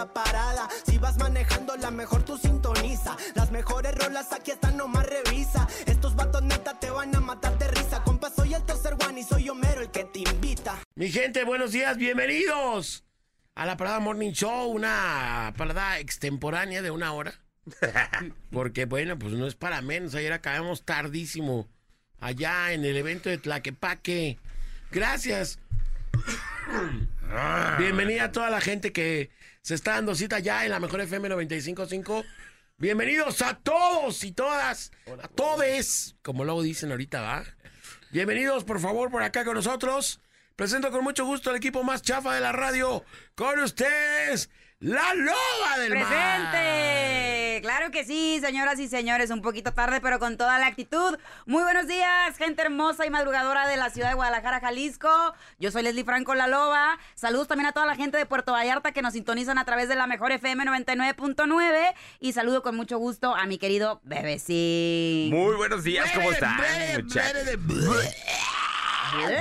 la parada. Si vas manejando, la mejor tú sintoniza. Las mejores rolas aquí están, nomás revisa. Estos vatos neta te van a matar de risa. Compa, soy el tercer one y soy Homero el que te invita. Mi gente, buenos días, bienvenidos a la Parada Morning Show, una parada extemporánea de una hora. Porque, bueno, pues no es para menos. Ayer acabamos tardísimo allá en el evento de Tlaquepaque. Gracias. Bienvenida a toda la gente que se está dando cita ya en la mejor FM 955. Bienvenidos a todos y todas, a todes, como luego dicen ahorita, ¿va? Bienvenidos, por favor, por acá con nosotros. Presento con mucho gusto al equipo más chafa de la radio. Con ustedes, la loba del mar. ¡Presente! Claro que sí, señoras y señores, un poquito tarde, pero con toda la actitud. Muy buenos días, gente hermosa y madrugadora de la ciudad de Guadalajara, Jalisco. Yo soy Leslie Franco La Loba. Saludos también a toda la gente de Puerto Vallarta que nos sintonizan a través de la mejor FM 99.9. Y saludo con mucho gusto a mi querido Bebecín. Muy buenos días, ¿cómo están?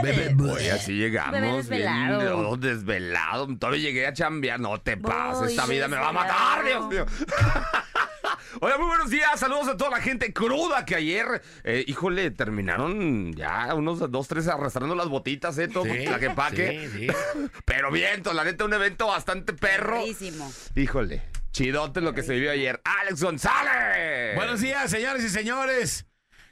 Bebé. Oye, así llegamos. Bebé desvelado. Bien, oh, desvelado. Todavía llegué a chambear. No te pases. Esta vida me va a matar. Dios mío. Oye, muy buenos días. Saludos a toda la gente cruda que ayer, eh, híjole, terminaron ya unos dos, tres arrastrando las botitas, ¿eh? Todo Sí, la que paque. sí, sí. Pero viento, la neta, un evento bastante perro. Perrísimo. Híjole, chidote lo que se vivió ayer. ¡Alex González! Buenos días, señores y señores.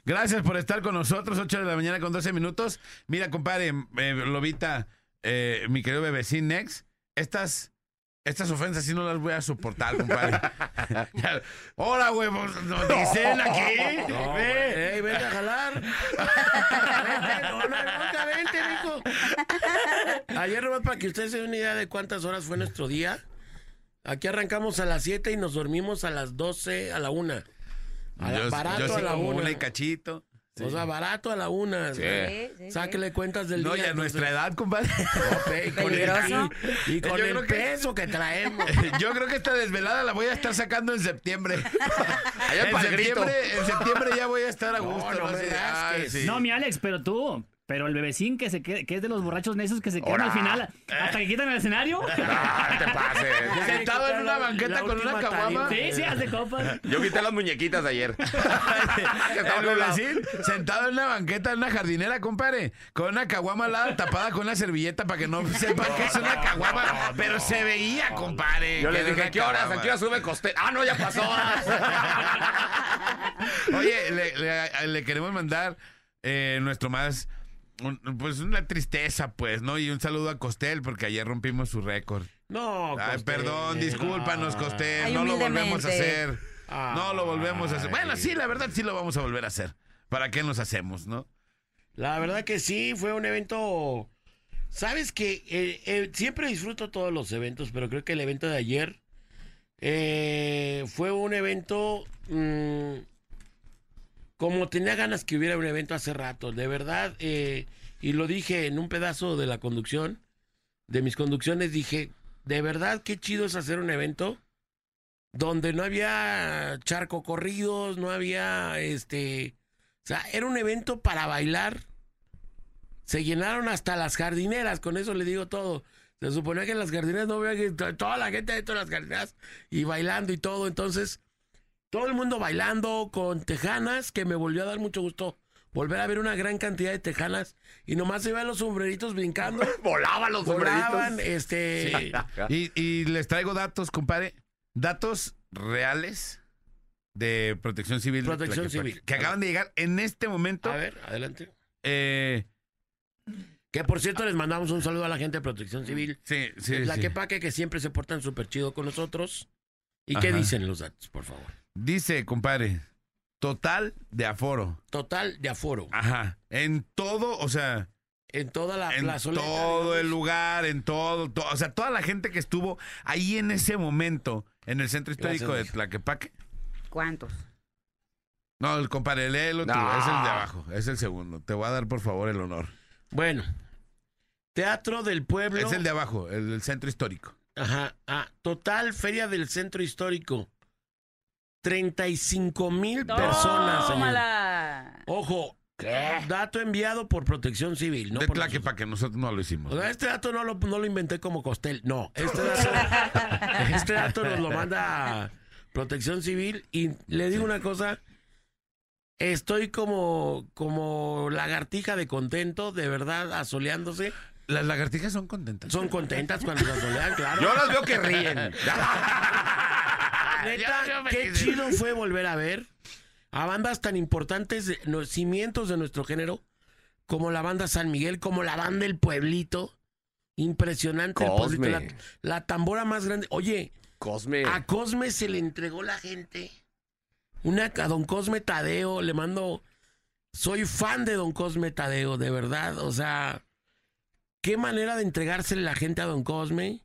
Gracias por estar con nosotros, 8 de la mañana con 12 minutos. Mira, compadre, eh, Lobita, eh, mi querido bebecín Nex, estas, estas ofensas sí no las voy a soportar, compadre. Hola, huevos, nos dicen aquí. No, Ve. ey, vente a jalar. Vente, no, no, nunca vente, mijo. Ayer nomás para que ustedes se den una idea de cuántas horas fue nuestro día. Aquí arrancamos a las 7 y nos dormimos a las 12, a la 1. A la, Yo, barato yo sí a la como 1. una y cachito. O sea, barato a la 1. Sí. Sí, sí, Sáquele cuentas del No, día. ya a nuestra edad, compadre. y con el, y, y con Yo el creo que- peso que traemos. Yo creo que esta desvelada la voy a estar sacando en septiembre. Allá en, septiembre en septiembre ya voy a estar a gusto. no me sé. rasques. Ay, sí. No, mi Alex, pero tú. Pero el bebecín que se quede- que es de los borrachos necios que se quedan al final hasta que quitan el escenario. Ah, te pases. Sentado en una banqueta la con una caguama. Sí, sí, haz de copas. Yo quité las muñequitas ayer. El bebecín sentado en una banqueta en una jardinera, compadre, con una caguama al lado tapada con una servilleta para que no sepan que es una caguama, pero se veía, compadre. Yo era dije, ¿qué horas? ¿A qué hora sube costel? Ah, no, ya pasó. Oye, le, le- le queremos mandar eh, nuestro más, un- pues una tristeza, pues, ¿no? Y un saludo a Costel porque ayer rompimos su récord. No, Ay, Costel, perdón, discúlpanos, no. Costel, Ay, no lo volvemos a hacer. No lo volvemos a hacer. Bueno, sí, la verdad sí lo vamos a volver a hacer. ¿Para qué nos hacemos, no? La verdad que sí, fue un evento. Sabes que eh, eh, siempre disfruto todos los eventos, pero creo que el evento de ayer eh, fue un evento mm, como tenía ganas que hubiera un evento hace rato. De verdad, eh, y lo dije en un pedazo de la conducción, de mis conducciones, dije, de verdad qué chido es hacer un evento donde no había charco corridos, no había este. O sea, era un evento para bailar. Se llenaron hasta las jardineras, con eso le digo todo. Se suponía que en las jardineras no había toda la gente dentro de las jardineras y bailando y todo. Entonces, todo el mundo bailando con tejanas, que me volvió a dar mucho gusto volver a ver una gran cantidad de tejanas y nomás se iban los sombreritos brincando. Volaban los Volaban, sombreritos. este. Y, y les traigo datos, compadre. Datos reales de Protección Civil. Protección Tlaquepaque, Civil. Que acaban de llegar en este momento. A ver, adelante. Eh, Que por cierto, les mandamos un saludo a la gente de Protección Civil. sí, sí, la sí. que paque que siempre se portan súper chido con nosotros. ¿Y qué dicen los datos, por favor? Dice, compadre, total de aforo. Total de aforo. Ajá. En todo, o sea, En toda la en plazoleta. todo el lugar, en todo, to- o sea, toda la gente que estuvo ahí en ese momento en el centro histórico Gracias, de Tlaquepaque. ¿Cuántos? No, el compadre, léelo tú, No. es el de abajo, es el segundo. Te voy a dar por favor el honor. Bueno, Teatro del Pueblo. Es el de abajo, el del centro histórico. Ajá. Ah, total, Feria del Centro Histórico. 35 mil personas. señor. ¡Tómala! Ojo, dato enviado por Protección Civil. No de por Tlaquepaque, nosotros no lo hicimos. O sea, este dato no lo, no lo inventé como Costel. No, este dato, este dato nos lo manda Protección Civil. Y le digo una cosa. Estoy como, como lagartija de contento, de verdad, asoleándose. Las lagartijas son contentas. Son contentas cuando se asolean, claro. Yo las veo que ríen. Neta, qué quise- chido fue volver a ver a bandas tan importantes, de- no, cimientos de nuestro género, como la banda San Miguel, como la banda El Pueblito. Impresionante el pueblito, la, la tambora más grande. Oye, Cosme. a Cosme se le entregó la gente. Una a Don Cosme Tadeo, le mando. Soy fan de Don Cosme Tadeo, de verdad. O sea, qué manera de entregársele la gente a Don Cosme.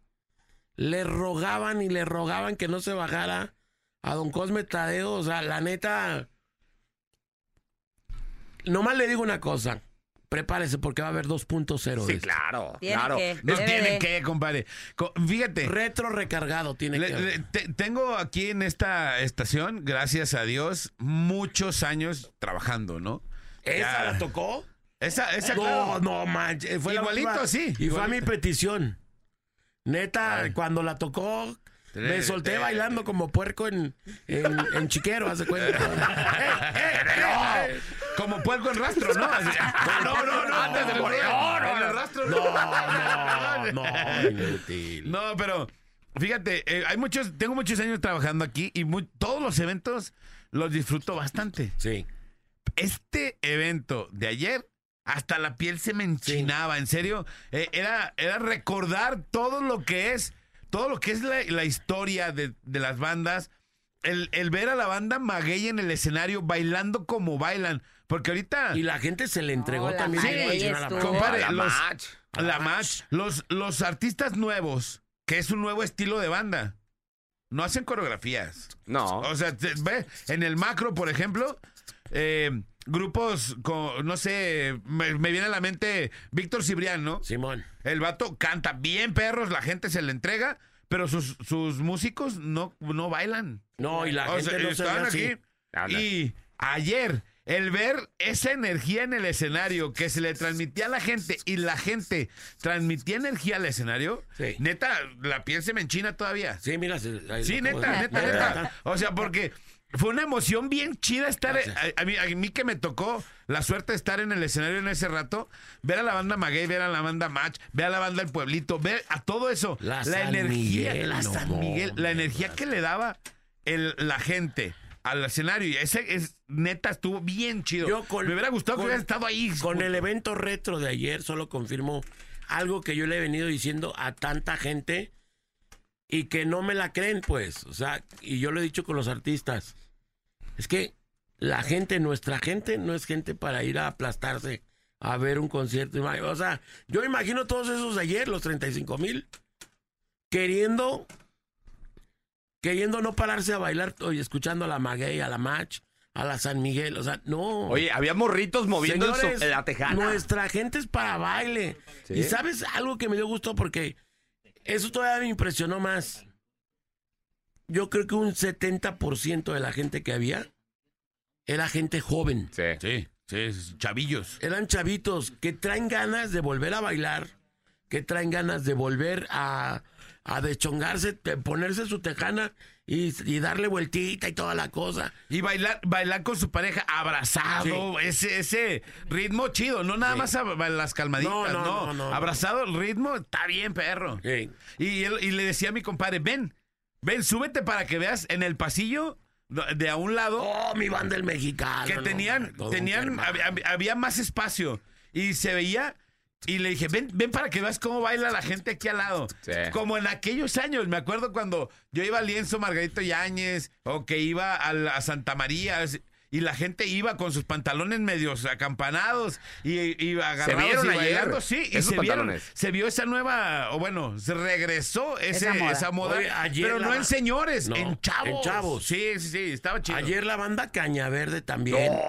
Le rogaban y le rogaban que no se bajara a Don Cosme Tadeo. O sea, la neta. Nomás le digo una cosa. Prepárese porque va a haber 2.0. de Sí, claro. Tiene claro. que. No debe tienen de. que, compadre. Co- Fíjate. Retro recargado tiene Le- que le- te- tengo aquí en esta estación, gracias a Dios, muchos años trabajando, ¿no? ¿Esa Ya. la tocó? Esa, esa, No, claro. no manches. Fue la Igualito, última- sí, Y fue a mi petición. Neta, Ay. cuando la tocó, me solté bailando como puerco en, en, en chiquero, hace cuenta. Eh, eh, eh, eh. Como puerco en rastro, ¿no? Así- No, no, no. Antes del morir. En el rastro. No, no, no, inútil. No, pero fíjate, eh, hay muchos, tengo muchos años trabajando aquí y mu- todos los eventos los disfruto bastante. Sí. Este evento de ayer, hasta la piel se me enchinaba, en serio. eh, era, era recordar todo lo que es, todo lo que es la, la historia de, de las bandas. El, el ver a la banda Maguey en el escenario bailando como bailan. Porque ahorita. Y la gente se le entregó No, también. A la. Compadre, La los- match. La match, los, los artistas nuevos, que es un nuevo estilo de banda, no hacen coreografías. No. O sea, te- ve, en el macro, por ejemplo, eh, grupos, con, no sé, me, me viene a la mente Víctor Cibrián, ¿no? Simón. El vato canta bien perros, la gente se le entrega, pero sus, sus músicos no, no bailan. No, y la O gente sea, no se ve estaban así. aquí. Y ayer, el ver esa energía en el escenario que se le transmitía a la gente y la gente transmitía energía al escenario, Sí. neta, la piel se me enchina todavía. Sí, mira. se- ahí Sí, neta, neta, neta. O sea, porque fue una emoción bien chida estar. Gracias. A, a mí, a mí que me tocó la suerte de estar en el escenario en ese rato, ver a la banda Maguey, ver a la banda Match, ver a la banda El Pueblito, ver a todo eso. La energía, Miguel, la San Miguel, la energía que le daba el- la gente al escenario. Y ese es neta, estuvo bien chido. Yo con- me hubiera gustado con- que hubiera estado ahí. Con el evento retro de ayer solo confirmo algo que yo le he venido diciendo a tanta gente y que no me la creen, pues. O sea, y yo lo he dicho con los artistas. Es que la gente, nuestra gente, no es gente para ir a aplastarse a ver un concierto. O sea, yo imagino todos esos de ayer, los 35 mil, queriendo, queriendo no pararse a bailar, oye, escuchando a la Maguey, a la Match, a la San Miguel. O sea, no. Oye, había morritos moviendo so- la tejana. Nuestra gente es para baile. Sí. Y sabes algo que me dio gusto porque eso todavía me impresionó más. Yo creo que un 70% de la gente que había era gente joven. Sí. Sí, sí, chavillos. Eran chavitos que traen ganas de volver a bailar, que traen ganas de volver a, a deschongarse, de ponerse su tejana y, y darle vueltita y toda la cosa. Y bailar, bailar con su pareja abrazado, ese, ese ritmo chido, no nada Sí. más a, a las calmaditas, No, no, no, no, no. Abrazado el ritmo, está bien, perro. Sí. Y, él- y le decía a mi compadre, ven, ven, súbete para que veas en el pasillo de a un lado Oh, mi banda el mexicano. que tenían, tenían, había, más espacio y se veía. Y le dije, ven, ven para que veas cómo baila la gente aquí al lado. Sí. Como en aquellos años, me acuerdo cuando yo iba al lienzo Margarito Yáñez o que iba a, la- a Santa María y la gente iba con sus pantalones medios acampanados y iba agarrados vieron y ayer bailando, sí, y esos se vieron, pantalones. se vio esa nueva, o bueno, se regresó ese, Esa esa moda. moda, Oye, ayer pero la- no en señores, No, en chavos. en chavos. Sí, sí, sí, estaba chido. Ayer la banda Caña Verde también. No,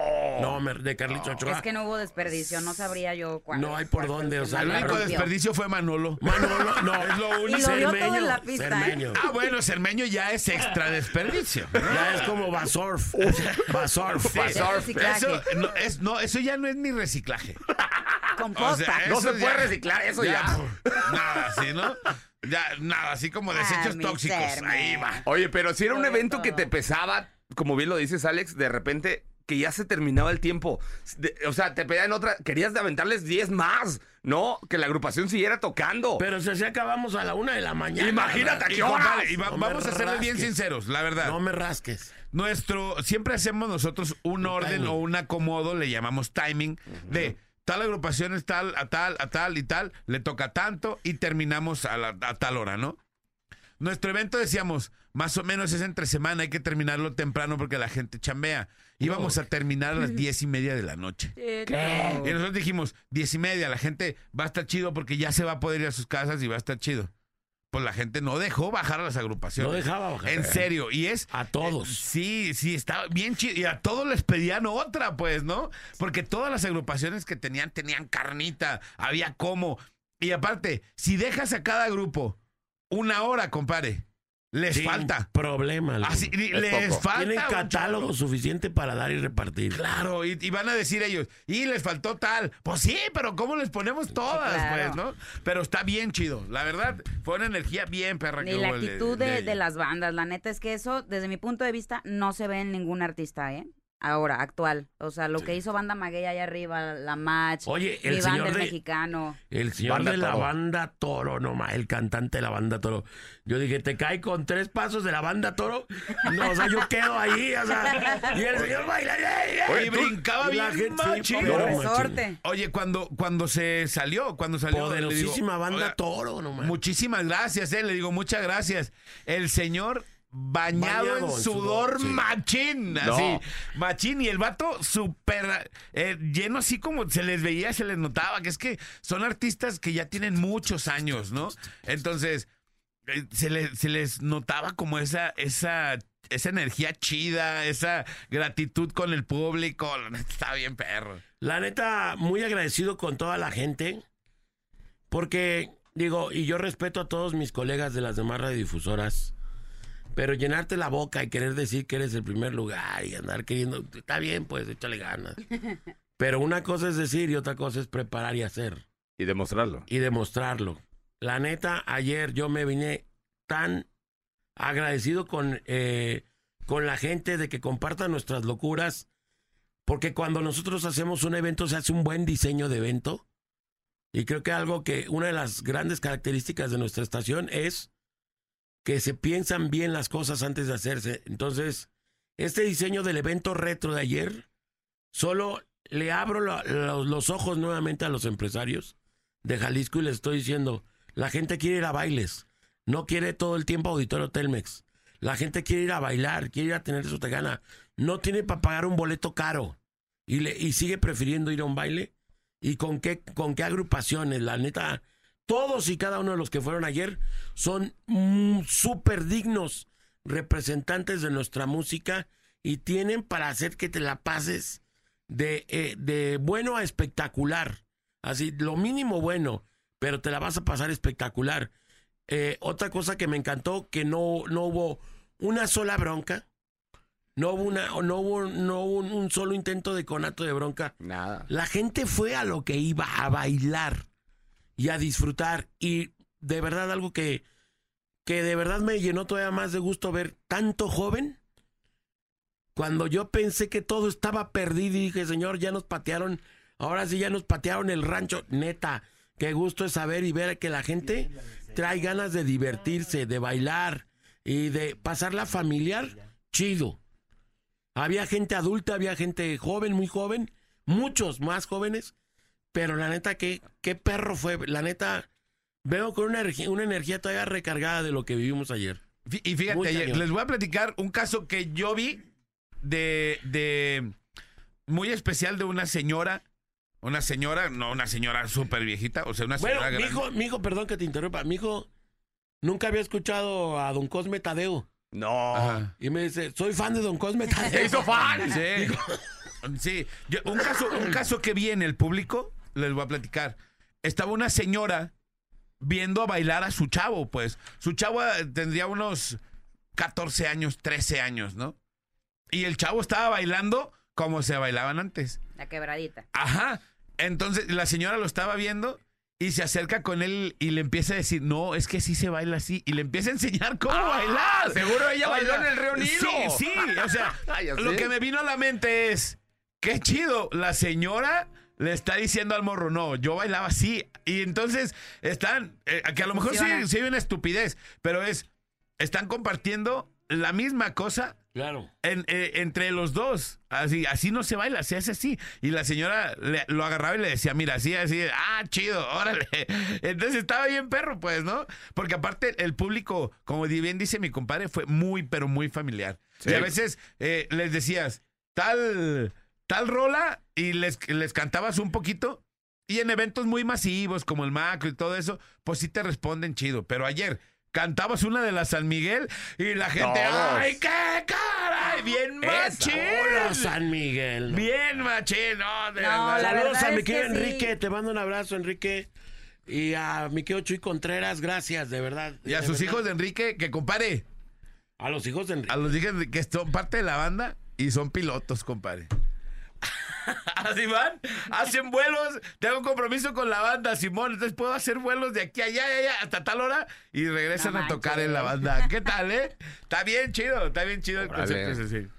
me- de Carlitos Ochoa. Es que no hubo desperdicio, no sabría yo cuál. No hay por dónde, el o sea, el único desperdicio fue Manolo. Manolo, no, Es lo Y único. lo vio todo en la pista, ¿eh? Cermeño. Ah, bueno, Cermeño ya es extra desperdicio. Ya es como Basorf. Basorf. Sí, reciclaje. Eso, no, es, no, eso ya no es ni reciclaje. Composta. O sea, No se puede ya- reciclar eso ya. Nada, así, ¿no? Ya, nada, así como desechos Ah, tóxicos. Cerme. Ahí va. Oye, pero si era un evento que te pesaba, como bien lo dices, Alex, de repente que ya se terminaba el tiempo. De- o sea, te pedían otra, querías de aventarles 10 más, ¿no? Que la agrupación siguiera tocando. Pero si así acabamos a la una de la mañana. Imagínate a qué hora. Compadre, y va- No me vamos a serles bien rasques. sinceros, la verdad. No me rasques. Nuestro, siempre hacemos nosotros un orden timing. o un acomodo, le llamamos timing, de tal agrupación es tal, a tal, a tal y tal, le toca tanto y terminamos a, la- a tal hora, ¿no? Nuestro evento decíamos, más o menos es entre semana, hay que terminarlo temprano porque la gente chambea. Íbamos a terminar a las diez y media de la noche. Y nosotros dijimos, diez y media, la gente va a estar chido porque ya se va a poder ir a sus casas y va a estar chido. Pues la gente no dejó bajar a las agrupaciones. No dejaba bajar. En serio, y es... A todos. eh, sí, sí, estaba bien chido. Y a todos les pedían otra, pues, ¿no? Porque todas las agrupaciones que tenían, tenían carnita, había como. Y aparte, si dejas a cada grupo una hora, compadre, les Sin falta. Problema. loco. Así, y Es les poco. falta. Tienen un catálogo suficiente para dar y repartir. Claro, y, y van a decir ellos, y les faltó tal. Pues sí, pero ¿cómo les ponemos todas, claro. pues, no? Pero está bien chido. La verdad, fue una energía bien perra Ni que la hubo el- actitud de las bandas. La neta es que eso, desde mi punto de vista, no se ve en ningún artista, ¿eh? Ahora, actual. O sea, lo que hizo Banda Maguey allá arriba, la Match, Oye, el mi banda señor el de- mexicano. El señor Banda de la Toro. banda Toro, nomás, el cantante de la banda Toro. Yo dije, te cae con tres pasos de la banda Toro. No, o sea, yo quedo ahí, o sea, y el señor baila. Oye, brincaba y la bien gente- resorte. Oye, cuando, cuando se salió, cuando salió. digo, Poderosísima banda oiga, Toro, nomás. Muchísimas gracias, eh. Le digo, muchas gracias. El señor bañado, Bañado en en sudor, sudor, sí. machín. Así. Machín. Y el vato súper eh, lleno, así como se les veía, se les notaba. Que es que son artistas que ya tienen muchos años, ¿no? Entonces, eh, se, les, se les notaba como esa, esa, esa energía chida, esa gratitud con el público. Está bien, perro. La neta, muy agradecido con toda la gente. Porque, digo, y yo respeto a todos mis colegas de las demás radiodifusoras. Pero llenarte la boca y querer decir que eres el primer lugar y andar queriendo. Está bien, pues, échale ganas. Pero una cosa es decir y otra cosa es preparar y hacer. Y demostrarlo. y demostrarlo. La neta, ayer yo me vine tan agradecido con, eh, con la gente de que compartan nuestras locuras, porque cuando nosotros hacemos un evento se hace un buen diseño de evento. Y creo que algo que una de las grandes características de nuestra estación es que se piensan bien las cosas antes de hacerse. Entonces, este diseño del evento retro de ayer, solo le abro los- ojos nuevamente a los empresarios de Jalisco y les estoy diciendo, la gente quiere ir a bailes, no quiere todo el tiempo auditorio Telmex. La gente quiere ir a bailar, quiere ir a tener te gana. No tiene para pagar un boleto caro y, le, y sigue prefiriendo ir a un baile. ¿Y con qué, con qué agrupaciones? La neta, todos y cada uno de los que fueron ayer son mm, súper dignos representantes de nuestra música y tienen para hacer que te la pases de, eh, de bueno a espectacular. Así, lo mínimo bueno, pero te la vas a pasar espectacular. Eh, otra cosa que me encantó, que no, no hubo una sola bronca. No hubo, una, no hubo, no hubo un, un solo intento de conato de bronca. Nada. La gente fue a lo que iba, a bailar y a disfrutar. Y de verdad algo que, que de verdad me llenó todavía más de gusto ver tanto joven. Cuando yo pensé que todo estaba perdido y dije, Señor, ya nos patearon, ahora sí ya nos patearon el rancho. Neta, qué gusto es saber y ver que la gente trae ganas de divertirse, de bailar y de pasarla familiar, chido. Había gente adulta, había gente joven, muy joven, muchos más jóvenes, pero la neta, qué, qué perro fue. La neta, veo con una, energía- una energía todavía recargada de lo que vivimos ayer. Y fíjate, ayer, les voy a platicar un caso que yo vi de, de muy especial de una señora, una señora, no una señora súper viejita, o sea, una Bueno, señora mi grande. hijo, mi hijo, perdón que te interrumpa, mi hijo nunca había escuchado a don Cosme Tadeo. No. Ajá. Y me dice, soy fan de don Cosme Se Tadeo. hizo fan. Sí. Sí. Yo- un, caso, un caso que vi en el público, les voy a platicar. Estaba una señora viendo a bailar a su chavo, pues. Su chavo eh, tendría unos 14 años, 13 años, ¿no? Y el chavo estaba bailando como se bailaban antes. La quebradita. Ajá. Entonces la señora lo estaba viendo y se acerca con él y le empieza a decir, no, es que sí se baila así. Y le empieza a enseñar cómo Ah, bailar. seguro ella O bailó sea, en el Río Nilo. Sí, sí. O sea, lo que me vino a la mente es, qué chido. La señora le está diciendo al morro, no, yo bailaba así. Y entonces están, eh, que a lo mejor sí, sí hay una estupidez, pero es, están compartiendo la misma cosa Claro. en- eh, entre los dos. Así, así no se baila, se hace así. Y la señora le- lo agarraba y le decía, mira, así, así, ah, chido, órale. Entonces estaba bien perro, pues, ¿no? Porque aparte el público, como bien dice mi compadre, fue muy, pero muy familiar. Sí. Y a veces eh, les decías, tal, tal rola, y les, les cantabas un poquito. Y en eventos muy masivos, como el macro y todo eso, pues sí te responden chido. Pero ayer cantabas una de la San Miguel y la gente, Todos. ¡ay, qué caray! Bien machín. Hola, San Miguel. ¿no? Bien machín, no, de No, la Saludos a mi que querido sí. Enrique, te mando un abrazo, Enrique. Y a mi querido Chuy Contreras, gracias, de verdad. Y a sus verdad. hijos de Enrique, que compare, A los hijos de Enrique. a los hijos de- que son parte de la banda y son pilotos, compadre. Así van, hacen vuelos, tengo un compromiso con la banda, Simón, entonces puedo hacer vuelos de aquí a allá, allá, hasta tal hora y regresan No a tocar en la banda. ¿Qué tal, eh? Está bien chido, está bien chido el Órale. concepto ese, sí.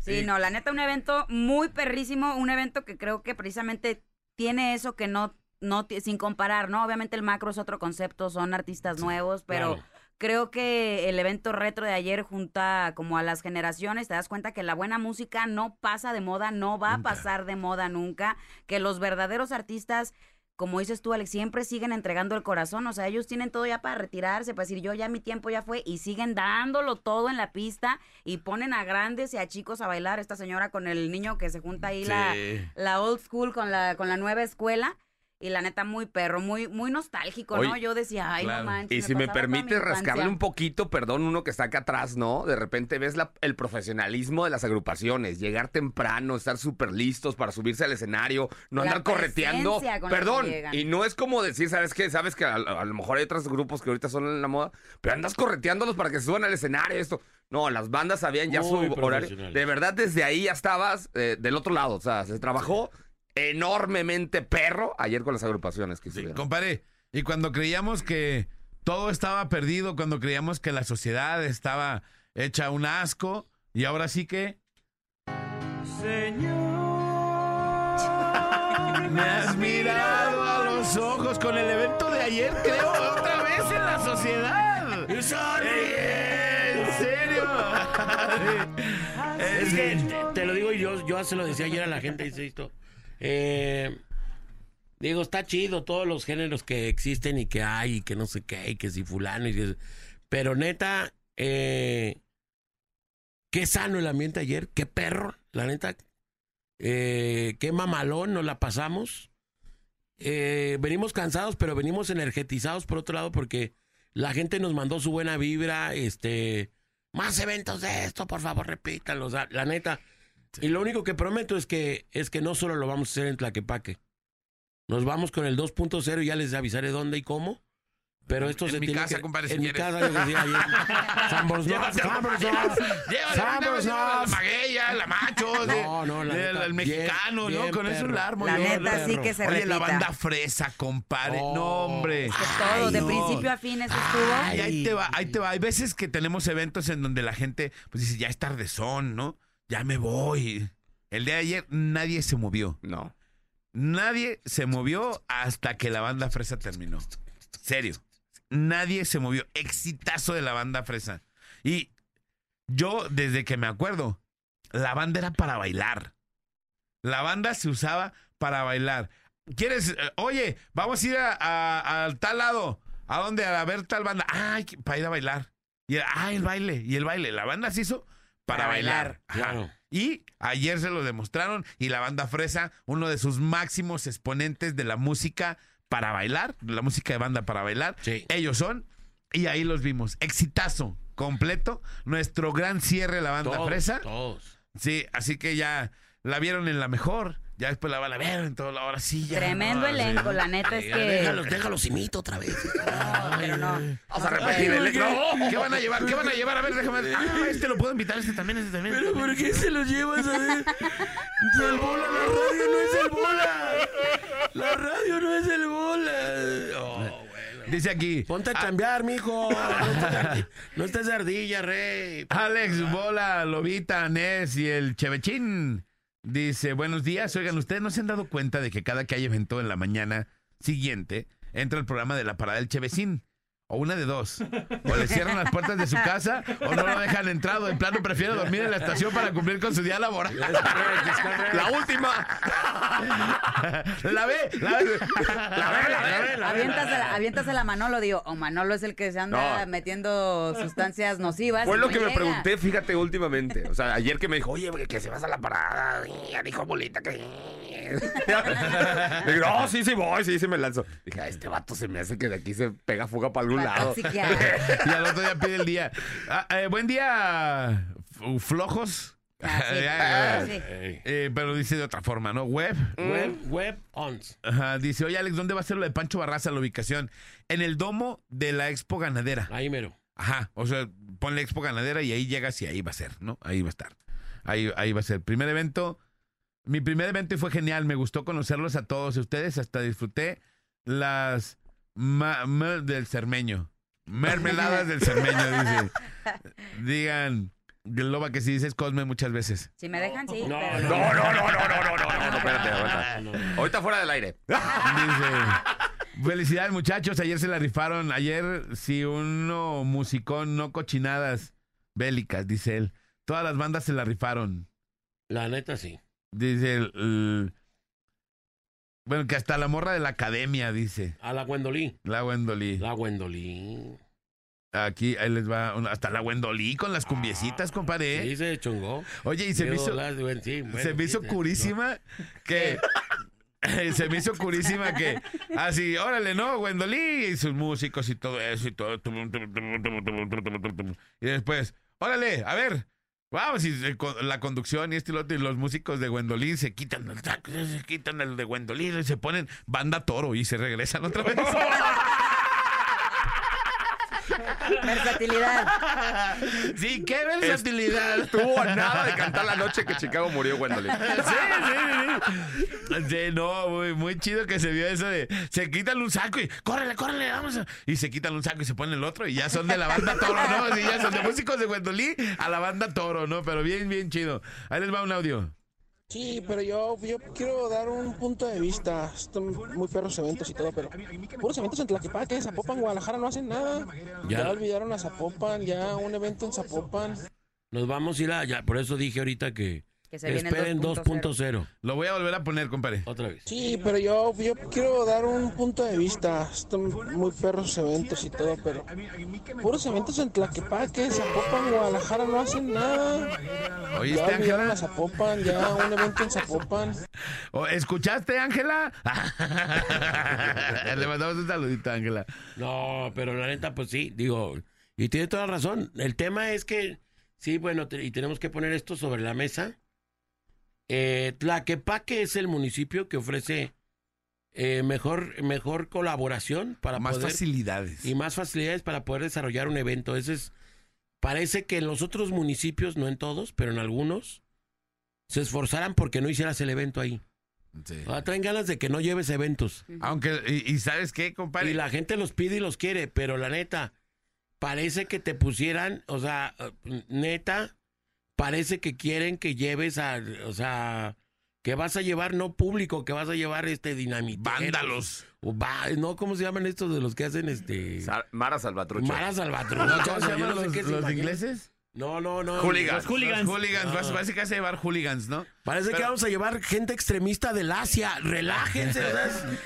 Sí, no, la neta, un evento muy perrísimo, un evento que creo que precisamente tiene eso que no, no, sin comparar, ¿no? Obviamente el macro es otro concepto, son artistas nuevos, pero claro. Creo que el evento retro de ayer junta como a las generaciones, te das cuenta que la buena música no pasa de moda, no va Nunca. a pasar de moda nunca, que los verdaderos artistas como dices tú, Alex, siempre siguen entregando el corazón. O sea, ellos tienen todo ya para retirarse, para decir, yo ya mi tiempo ya fue, y siguen dándolo todo en la pista y ponen a grandes y a chicos a bailar. Esta señora con el niño que se junta ahí la, la old school con la, con la nueva escuela. Y la neta, muy perro, muy, muy nostálgico, ¿no? Yo decía, ay, claro. no manches. Y si me mi permite rascarle infancia". un poquito, perdón, uno que está acá atrás, ¿no? De repente ves la- el profesionalismo de las agrupaciones, llegar temprano, estar súper listos para subirse al escenario, no La andar correteando. Perdón, y no es como decir, ¿sabes qué? Sabes que a, a lo mejor hay otros grupos que ahorita son en la moda, pero andas correteándolos para que se suban al escenario, esto. No, las bandas sabían ya Muy su horario. De verdad, desde ahí ya estabas eh, del otro lado, o sea, se trabajó enormemente perro ayer con las agrupaciones que Sí, estuvieron. compadre, y cuando creíamos que todo estaba perdido, cuando creíamos que la sociedad estaba hecha un asco, y ahora sí que... Me has mirado a los ojos con el evento de ayer, creo, otra vez en la sociedad. Eh, ¿En serio? Es que te, te lo digo y yo, yo se lo decía ayer a la gente, dice esto. Eh, digo, está chido todos los géneros que existen y que hay y que no sé qué, y que si fulano y que... Pero neta, eh, qué sano el ambiente ayer, qué perro, la neta. Eh, qué mamalón nos la pasamos. Venimos cansados, pero venimos energetizados por otro lado porque la gente nos mandó su buena vibra, este, más eventos de esto, por favor, repítanlos, la, la Y lo único que prometo es que es que no solo lo vamos a hacer en Tlaquepaque. Nos vamos con el 2.0 y ya les avisaré dónde y cómo. Pero esto En se mi tiene casa, que- compadre, si En mi quieres. casa, yo decía ayer. Llévale, Samborsdorf. la magueya, la macho, de- No, no, la neta, el mexicano, bien, ¿no? bien Con eso perro. la armo La yo, neta sí que se Oye, la banda fresa, compadre. Oh. No, hombre. Que todo, de no. principio a fin eso estuvo. Ay, ahí te va, ahí te va. Hay veces que tenemos eventos en donde la gente pues dice, ya es tardezón, ¿no? Ya me voy. El día de ayer nadie se movió. No. Nadie se movió hasta que la banda fresa terminó. Serio. Nadie se movió. Exitazo de la banda fresa. Y yo, desde que me acuerdo, la banda era para bailar. La banda se usaba para bailar. ¿Quieres? eh, oye, vamos a ir a, a- a tal lado. ¿A dónde? A ver tal banda. Ay, para ir a bailar. Y era, ah, el baile. Y el baile. La banda se hizo para, Para bailar. Claro. Y ayer se lo demostraron y la banda Fresa, uno de sus máximos exponentes de la música para bailar, de la música de banda para bailar. Sí. Ellos son y ahí los vimos. Exitazo completo, nuestro gran cierre la banda Todos, Fresa. Todos. Sí, así que ya la vieron en la mejor, ya después la van a ver en todo, ahora sí ya. Tremendo no, elenco, sí. la neta es que. Déjalos, déjalos, imito otra vez. No, pero no. Vamos a repetir el ¿Qué van a llevar? ¿Qué van a llevar? A ver, déjame. Ah, este lo puedo invitar, este también, este también. ¿Pero por qué se los llevas a ver? El bola, la radio no es el bola. La radio no es el bola. Oh, bueno. Dice aquí. Ponte a ah, chambear, mijo. No estés ardi- No estés ardilla, rey. Alex, Bola, Lobita, Nes y el Chevechín. Dice, buenos días. Oigan, ¿ustedes no se han dado cuenta de que cada que hay evento en la mañana siguiente entra el programa de la parada del Chevecín? O una de dos. O le cierran las puertas de su casa o no lo dejan entrado. En plano prefiere dormir en la estación para cumplir con su día laboral. La última. La ve, la ve. La ve, la ve, la. Aviéntasela, aviéntasela a Manolo, digo, o Manolo es el que se anda No. metiendo sustancias nocivas. Fue lo no que me pregunté, fíjate, últimamente. O sea, ayer que me dijo, oye, que se vas a la parada. Ya dijo bolita que. Le digo, no, sí, sí voy, sí, sí me lanzo. Dije, "Ah, este vato se me hace que de aquí se pega fuga para algún Lado. toxiquear. Y al otro día pide el día. Ah, eh, buen día, flojos. Ah, sí. Sí. Ey. eh, pero dice de otra forma, ¿no? Web. Web, web ons. Ajá, dice, oye Alex, ¿dónde va a ser lo de Pancho Barraza la ubicación? En el domo de la Expo Ganadera. Ahí mero. Ajá, o sea, ponle Expo Ganadera y ahí llegas y ahí va a ser, ¿no? Ahí va a estar. Ahí, ahí va a ser. Primer evento. Mi primer evento y fue genial. Me gustó conocerlos a todos ustedes. Hasta disfruté las ma- ma- del cermeño. Mermeladas del cermeño, dice. Digan, Loba, que si dices Cosme muchas veces. Si me dejan, sí. No, pero- No, no, no, no, no, no, no, no, espérate. Ah, no. Ahorita fuera del aire. Dice, felicidades muchachos, ayer se la rifaron. Ayer, si uno musicón, no cochinadas bélicas, dice él. Todas las bandas se la rifaron. La neta sí. Dice el, el- bueno, que hasta la morra de la academia, dice. A la Wendolí. La Wendolí. La Wendolí. Aquí, ahí les va. una- hasta la Wendolí con las cumbiecitas, compadre. Sí, se chongó. Oye, y se me hizo, las- bueno, sí, bueno, se me hizo curísima que... Se me hizo curísima que así, órale, ¿no? Wendolí y sus músicos y todo eso y todo. Y después, órale, a ver, se- con- la conducción y este y lo otro, y los músicos de Wendolí se quitan el se quitan el de Wendolí y se ponen banda toro y se regresan otra vez. Versatilidad. sí, qué versatilidad. Estuvo a nada de cantar la noche que Chicago murió, Wendolin. Sí, sí, sí. Sí, no, muy, muy chido que se vio eso de se quitan un saco y córrele, córrele, vamos. a-". Y se quitan un saco y se ponen el otro y ya son de la banda Toro, ¿no? Sí, ya son de músicos de Wendolí a la banda Toro, ¿no? Pero bien, bien chido. Ahí les va un audio. Sí, pero yo, yo quiero dar un punto de vista. Están muy perros eventos y todo, pero puros eventos en Tlaquepaque, en Zapopan, Guadalajara no hacen nada. Ya. Ya, olvidaron a Zapopan, ya un evento en Zapopan. Nos vamos a ir a. Ya, por eso dije ahorita que. Que se esperen 2.0. 2.0. Lo voy a volver a poner, compadre. Otra vez. Sí, pero yo, yo quiero dar un punto de vista. Están muy perros eventos y todo, pero puros eventos en Tlaquepaque, Zapopan, Guadalajara no hacen nada. Ya ¿Oíste, olvidaron Ángela? a Zapopan, ya un evento en Zapopan. ¿O- ¿Escuchaste, Ángela? Le mandamos un saludito, Ángela. No, pero la neta, pues sí, digo, y tiene toda la razón. El tema es que, sí, bueno, te- y tenemos que poner esto sobre la mesa. Eh, Tlaquepaque es el municipio que ofrece eh, mejor, mejor colaboración para Más poder facilidades. y más facilidades para poder desarrollar un evento. Ese es, parece que en los otros municipios, no en todos, pero en algunos, se esforzaran porque no hicieras el evento ahí. Sí. Ah, traen ganas de que no lleves eventos. Aunque, y, y ¿sabes qué, compadre? Y la gente los pide y los quiere, pero la neta, parece que te pusieran, o sea, neta, parece que quieren que lleves a, o sea, que vas a llevar no público, que vas a llevar este dinamiteros. Vándalos. O va- no, ¿cómo se llaman estos de los que hacen este? Sa- Mara Salvatrucha. Mara Salvatrucha. ¿No? ¿Cómo se llaman no sé los, ingleses? No, no, no. Hooligans. Los hooligans. Los hooligans. Ah. Parece que vas a llevar hooligans, ¿no? Parece que vamos a llevar gente extremista del Asia. Relájense.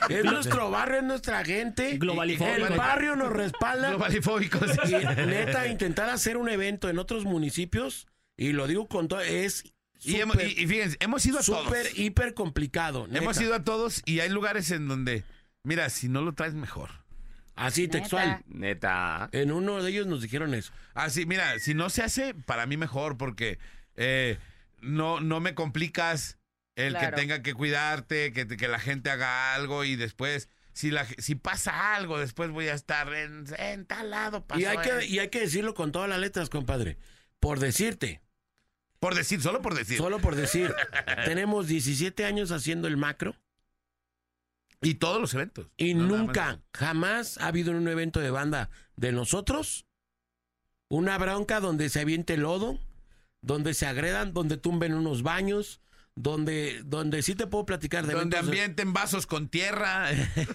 Es nuestro barrio, es nuestra gente. Globalifóbico. El barrio nos respalda. Globalifóbicos. Y neta, intentar hacer un evento en otros municipios, y lo digo con todo, es Y, hemos- súper, y- y fíjense, hemos ido a todos. súper, hiper complicado. Hemos neta. ido a todos y hay lugares en donde, mira, si no lo traes mejor. Así, Neta. textual. Neta. En uno de ellos nos dijeron eso. Así, mira, si no se hace, para mí mejor, porque eh, no, no me complicas el Claro. que tenga que cuidarte, que, que la gente haga algo y después, si, la, si pasa algo, después voy a estar en, en tal lado. pasó Y hay, que, y hay que decirlo con todas las letras, compadre. Por decirte, Por decir, solo por decir. solo por decir, tenemos 17 años haciendo el macro Y todos los eventos. y No, nunca, más. jamás ha habido un evento de banda de nosotros una bronca donde se aviente lodo, donde se agredan, donde tumben unos baños, donde, donde sí te puedo platicar de Donde eventos ambienten vasos con tierra.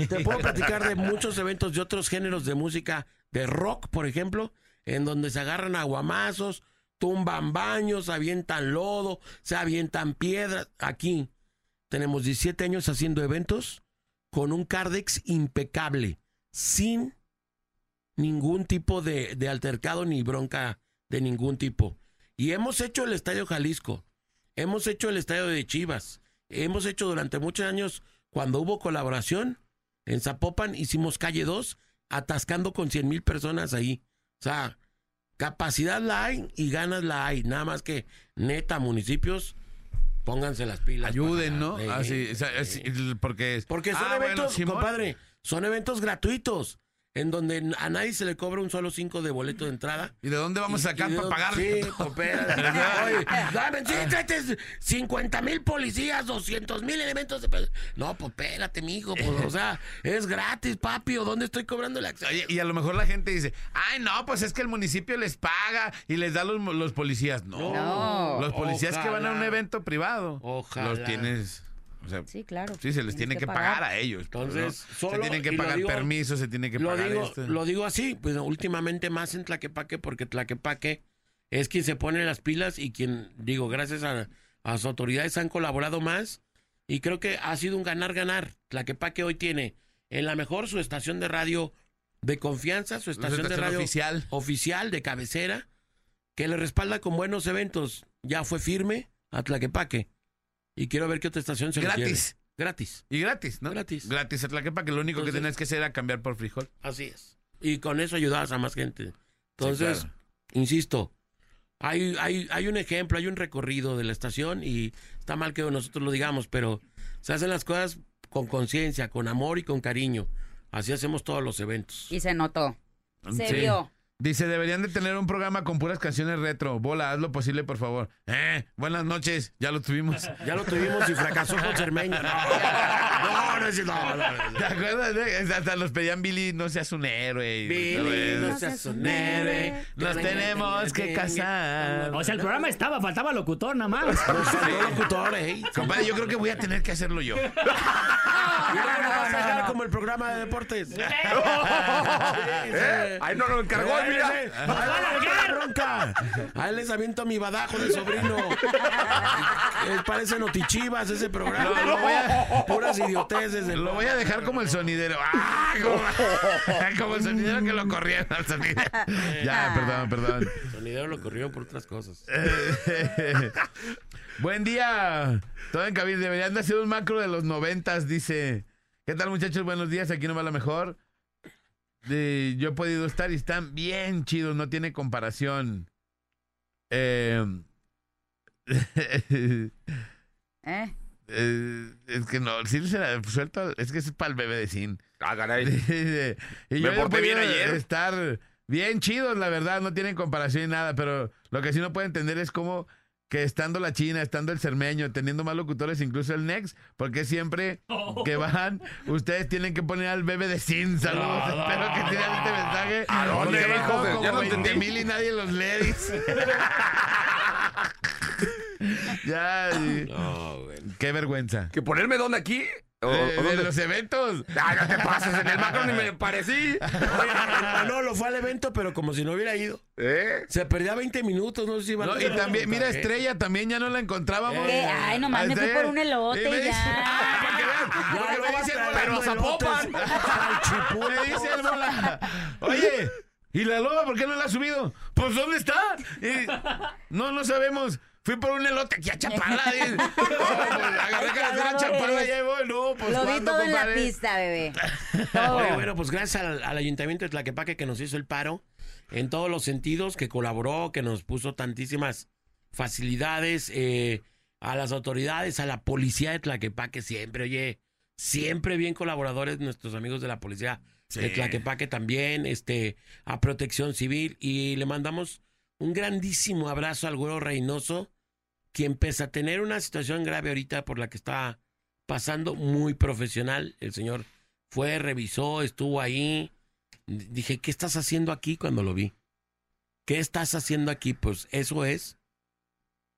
Te puedo platicar de muchos eventos de otros géneros de música, de rock, por ejemplo, en donde se agarran aguamazos, tumban baños, avientan lodo, se avientan piedras. Aquí tenemos 17 años haciendo eventos con un Cardex impecable, sin ningún tipo de, de altercado ni bronca de ningún tipo. Y hemos hecho el Estadio Jalisco, hemos hecho el Estadio de Chivas, hemos hecho durante muchos años, cuando hubo colaboración, en Zapopan hicimos calle 2, atascando con 100 mil personas ahí. O sea, capacidad la hay y ganas la hay. Nada más que, neta, municipios, pónganse las pilas. Ayuden, ¿no? Así, así, porque Porque son Ah, eventos, compadre, son eventos gratuitos, en donde a nadie se le cobra un solo cinco de boleto de entrada. ¿Y de dónde vamos a sacar ¿Y de para pagar? Sí, espérate. Oye, dame, sí, tráete 50 mil policías, 200 mil elementos de... No, pues espérate, mijo, pues, o sea, es gratis, papi, ¿o dónde estoy cobrando la acción? Oye, y a lo mejor la gente dice, ay, no, pues es que el municipio les paga y les da los, los policías. No, No. los policías que van a un evento privado, Ojalá. los tienes, o sea, Sí, claro. sí, se les tiene que, pagar. a ellos. Entonces, ¿no? solo- se tienen que pagar digo- permisos, se tiene que lo pagar digo, esto. lo digo así, pues últimamente más en Tlaquepaque, porque Tlaquepaque es quien se pone las pilas y quien, digo, gracias a, a las autoridades han colaborado más y creo que ha sido un ganar-ganar. Tlaquepaque hoy tiene en la mejor su estación de radio de confianza, su estación, de radio oficial. oficial de cabecera, que le respalda con buenos eventos. Ya fue firme a Tlaquepaque y quiero ver qué otra estación se Gratis. Gratis. Y gratis, ¿no? Gratis. Gratis a Tlaquepaque, que lo único que tenías que hacer era cambiar por frijol. Así es. Y con eso ayudabas a más gente. Entonces, claro. insisto, hay, hay, hay un ejemplo, hay un recorrido de la estación y está mal que nosotros lo digamos, pero se hacen las cosas con conciencia, con amor y con cariño. Así hacemos todos los eventos. Y se notó. Se Sí. vio. Dice, deberían de tener un programa con puras canciones retro. Bola, haz lo posible, por favor. Eh, buenas noches, ya lo tuvimos. Ya lo tuvimos y fracasó con Cermeño. No, no, no, es- no, no, no. ¿Te acuerdas? de- Hasta nos pedían Billy, no seas un héroe. Billy, no seas un héroe. Nos tenemos que casar. O sea, el programa estaba, faltaba locutor nada más. Faltó locutor, ¿eh? Compadre, yo creo que voy a tener que hacerlo yo. Mira, no vas a dejar como el programa de deportes. ¿Eh? Ahí no lo encargó, Ahí mira. les- ahí les- aviento mi badajo de sobrino. Eh, Parece notichivas ese programa. Lo- lo voy a- Puras idioteces. Lo voy a dejar como el sonidero. ¡Ah! Como, como el sonidero que lo corrieron al sonidero. Ya, perdón, perdón. El sonidero lo corrieron por otras cosas. Buen día. Todo en cabina. Deberían de hacer un macro de los noventas, dice. ¿Qué tal, muchachos? Buenos días. Aquí no va la mejor. De- yo he podido estar y están bien chidos. No tiene comparación. Eh, ¿Eh? eh, es que no, sí se la suelto. Es que es para el bebé de Sin. Ah, caray. y Me yo he porté bien ayer. estar bien chidos, la verdad, no tienen comparación ni nada, pero lo que sí no puedo entender es cómo que estando la China, estando el Cermeño, teniendo más locutores, incluso el Next, porque siempre que van, ustedes tienen que poner al bebé de Sin. Saludos, espero que tengan este mensaje. ¿A dónde, hijos ya como no entendí. 20 mil y nadie los lee, dice. ya, y- No, qué vergüenza. ¿Que ponerme dónde aquí? ¿O, De, o de dónde? los eventos. Ah, no te pases, en el macro ni me parecí. Oye, el Manolo fue al evento, pero como si no hubiera ido. ¿Eh? Se perdía 20 minutos, no sé si iba a No, y también, mira, Estrella también ya no la encontrábamos. ¿Qué? Ay, nomás me fui por un elote Y ya. Ah, para que vean, Ya porque lo me vas dice el tragando bola, pero a Zapopan. Me dice el bola, Oye, ¿y la loba por qué no la ha subido? Pues ¿dónde está? Y, no, no sabemos. Fui por un elote aquí a Chapala. pues, agarré carretera a Chapala y ahí voy. No, pues Lo vi ¿cuándo, todo en la pista, bebé. Oye, bueno, pues gracias al, al ayuntamiento de Tlaquepaque que nos hizo el paro en todos los sentidos, que colaboró, que nos puso tantísimas facilidades, eh, a las autoridades, a la policía de Tlaquepaque siempre, oye, siempre bien colaboradores nuestros amigos de la policía de Sí. Tlaquepaque también, este, a Protección Civil y le mandamos un grandísimo abrazo al güero Reynoso, quien pese a tener una situación grave ahorita por la que está pasando, muy profesional, el señor fue, revisó, estuvo ahí. Dije, ¿qué estás haciendo aquí cuando lo vi? ¿Qué estás haciendo aquí? Pues eso es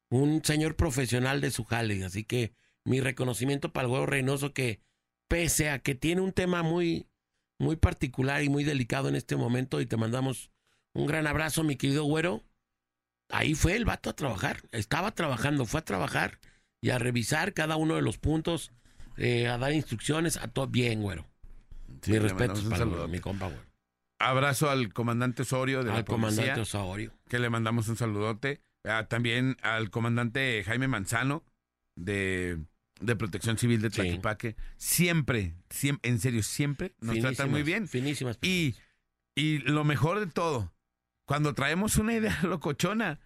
un señor profesional de su jale. Así que mi reconocimiento para el güero Reynoso que pese a que tiene un tema muy, muy particular y muy delicado en este momento y te mandamos un gran abrazo, mi querido güero. Ahí fue el vato a trabajar. Estaba trabajando, fue a trabajar y a revisar cada uno de los puntos, eh, a dar instrucciones, a todo bien, güero. Sí, mi respeto para saludo. mi compa, güero. Abrazo al comandante Osorio de la Al comandante policía, Osorio. que le mandamos un saludote. Ah, también al comandante Jaime Manzano de, de Protección Civil de Sí. Tlaquepaque. Siempre, siempre, en serio, siempre nos tratan muy bien. Finísimas. Y, y lo mejor de todo, cuando traemos una idea locochona,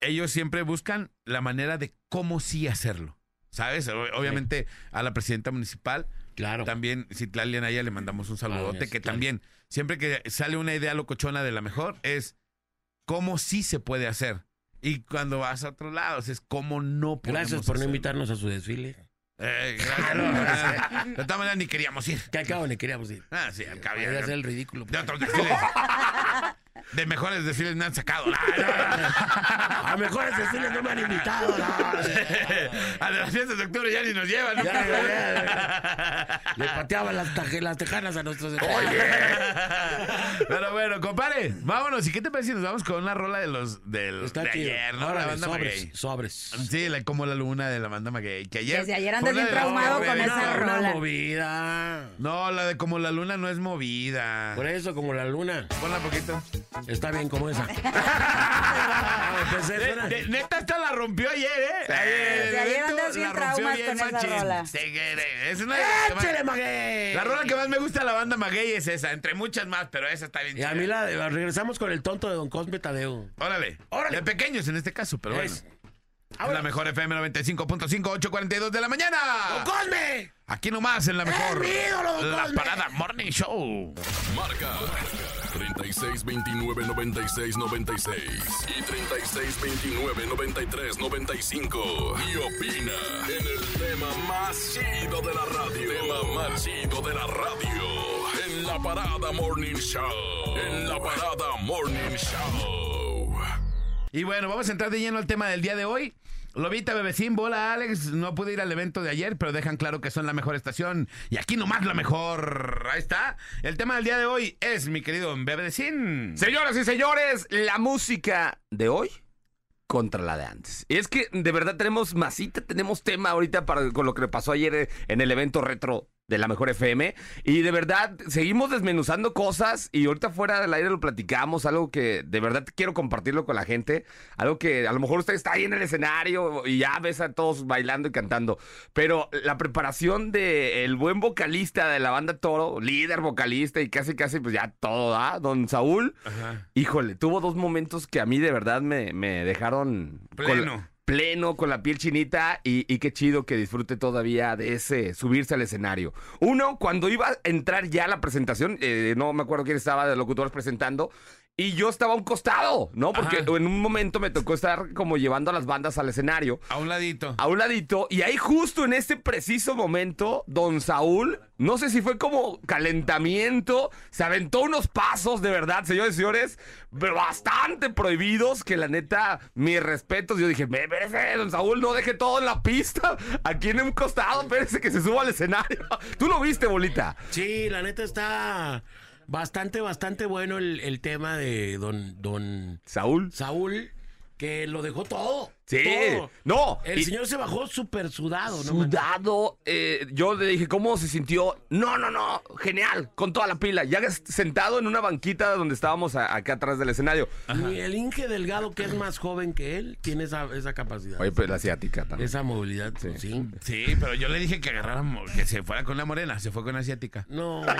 ellos siempre buscan la manera de cómo sí hacerlo. ¿Sabes? Obviamente a la presidenta municipal, Claro. también Citlali Anaya le mandamos un saludote, que también, siempre que sale una idea locochona de la mejor, es cómo sí se puede hacer. Y cuando vas a otros lados, es cómo no podemos Gracias por no invitarnos a su desfile. Eh, gracias. de todas maneras, ni queríamos ir. Que al cabo ni queríamos ir. Ah, sí, al cabo ya- Voy a hacer el ridículo. de otros desfiles. De mejores desfiles me han sacado. A mejores desfiles no me han invitado. no. A de las fiestas de octubre ya ni nos llevan. Ya, ya, ya. Le pateaban las, taje- las tejanas a nuestros Pero bueno, compadre, vámonos. ¿Y qué te parece si nos vamos con una rola de los del, Está de ayer, ¿no? Órale, la banda sobres, Maguey. sobres. Sí, la, como la luna de la banda Maguey. Que ayer. Desde ayer andas bien traumado con esa rola. movida. No, la de como la luna no es movida. Por eso, como la luna. Ponla poquito. Está bien como esa. De- de- neta, esta la rompió ayer, ¿eh? Sí, Ayer, ayer andas bien la rompió traumas con esa machín. rola. Sí, que- Es una de las que más- ¡Échale, Maguey! La rola que más me gusta de la banda Maguey es esa, entre muchas más, pero esa está bien Y a mí la, la- regresamos con el tonto de Don Cosme Tadeo. Órale. Órale. De pequeños en este caso, pero bueno. Es- Es la mejor FM 95.5, 8.42 de la mañana. ¡Don Cosme! Aquí nomás en la mejor. mi ídolo, don La Cosme! parada Morning Show. Marca 36 29 96 96 y 36 29 93 95 y opina en el tema más chido de la radio. Tema más chido de la radio. En la parada Morning Show. En la parada Morning Show. Y bueno, vamos a entrar de lleno al tema del día de hoy. Lobita, Bebecín, Bola, Alex, no pude ir al evento de ayer, pero dejan claro que son la mejor estación. Y aquí nomás la mejor. Ahí está. El tema del día de hoy es, mi querido Bebecín. Señoras y señores, la música de hoy contra la de antes. Y es que de verdad tenemos masita, tenemos tema ahorita para, con lo que pasó ayer eh, en el evento retro de la mejor FM. Y de verdad seguimos desmenuzando cosas y ahorita fuera del aire lo platicamos, algo que de verdad quiero compartirlo con la gente, algo que a lo mejor usted está ahí en el escenario y ya ves a todos bailando y cantando, pero la preparación de el buen vocalista de la banda Toro, líder vocalista y casi casi pues ya todo, ¿da? Don Saúl. Híjole, tuvo dos momentos que a mí de verdad me, me dejaron con la- Pleno. con la piel chinita y, qué chido que disfrute todavía de ese subirse al escenario. Uno, cuando iba a entrar ya la presentación, eh, no me acuerdo quién estaba de locutores presentando. Y yo estaba a un costado, ¿no? Porque Ajá. en un momento me tocó estar como llevando a las bandas al escenario A un ladito. a un ladito. Y ahí justo en este preciso momento, don Saúl, no sé si fue como calentamiento, se aventó unos pasos de verdad, señores y señores, bastante prohibidos, que la neta, mis respetos. Yo dije, me merece, don Saúl, no deje todo en la pista, aquí en un costado, espérese que se suba al escenario. ¿Tú lo viste, bolita? Sí, la neta está bastante, bastante bueno el, el tema de don, don Saúl. Saúl, que lo dejó todo. Sí. todo. No. El y- señor se bajó súper sudado, ¿no? manches? Sudado, eh, yo le dije, ¿cómo se sintió? No, no, no, genial, con toda la pila. Ya sentado en una banquita donde estábamos a- acá atrás del escenario. Ni el Inge Delgado, que es más joven que él, tiene esa, esa capacidad. Oye, pues la asiática también. Esa movilidad, sí. sí. Sí, pero yo le dije que agarrara, mo- que se fuera con la morena, se fue con la asiática. No. no,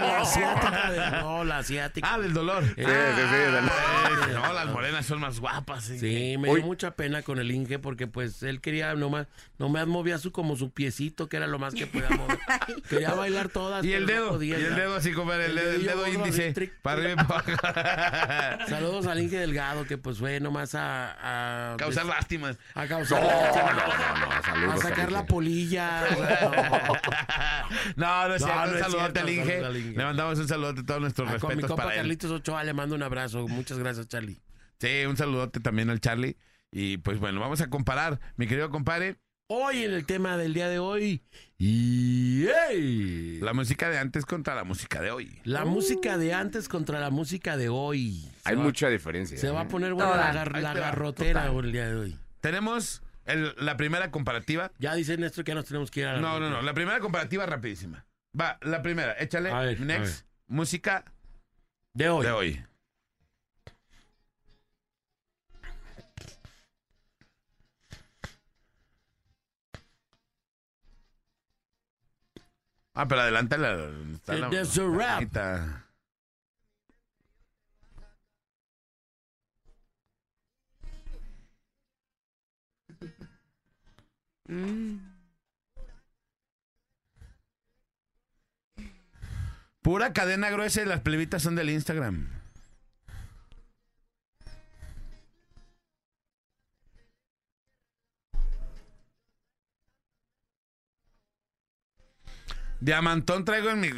la asiática. de- no, la asiática. Ah, del dolor. Sí, sí, sí, del- Ah, no, las morenas son más guapas. Sí. Sí, me dio mucha pena con el Inge porque pues él quería nomás, nomás movía su como su piecito, que era lo más que podía mover. quería bailar todas. Y el no dedo, podía y el ya. dedo así, compadre, el, dedo, el índice. Para para. Saludos al Inge Delgado que pues fue nomás a... a Causar lástimas. A causar... No, a no, no, saludos. sacar la polilla. No, no es No, cierto. no un es saludote cierto, al Inge. saludos al Inge. Le mandamos un todos nuestros no. A con mi respetos compa para él. Carlitos Ochoa le mando un abrazo. Muchas gracias, Charlie. Sí, un saludote también al Charlie. Y pues bueno, vamos a comparar, mi querido compadre, Hoy en el tema del día de hoy... Y... ¡ey! la música de antes contra la música de hoy. La música de antes contra la música de hoy. Se Hay va- mucha diferencia. Se va a ¿eh? poner buena la, gar- la garrotera total. el día de hoy. Tenemos el- la primera comparativa. Ya dice Néstor que ya nos tenemos que ir a la No, no, no. La primera comparativa rapidísima. Va, la primera. Échale. A ver, a Next. Música De hoy. de hoy. Ah, pero adelanta la. está la- a rap. Está. Pura cadena gruesa y las plebitas son del Instagram. Diamantón traigo en mi.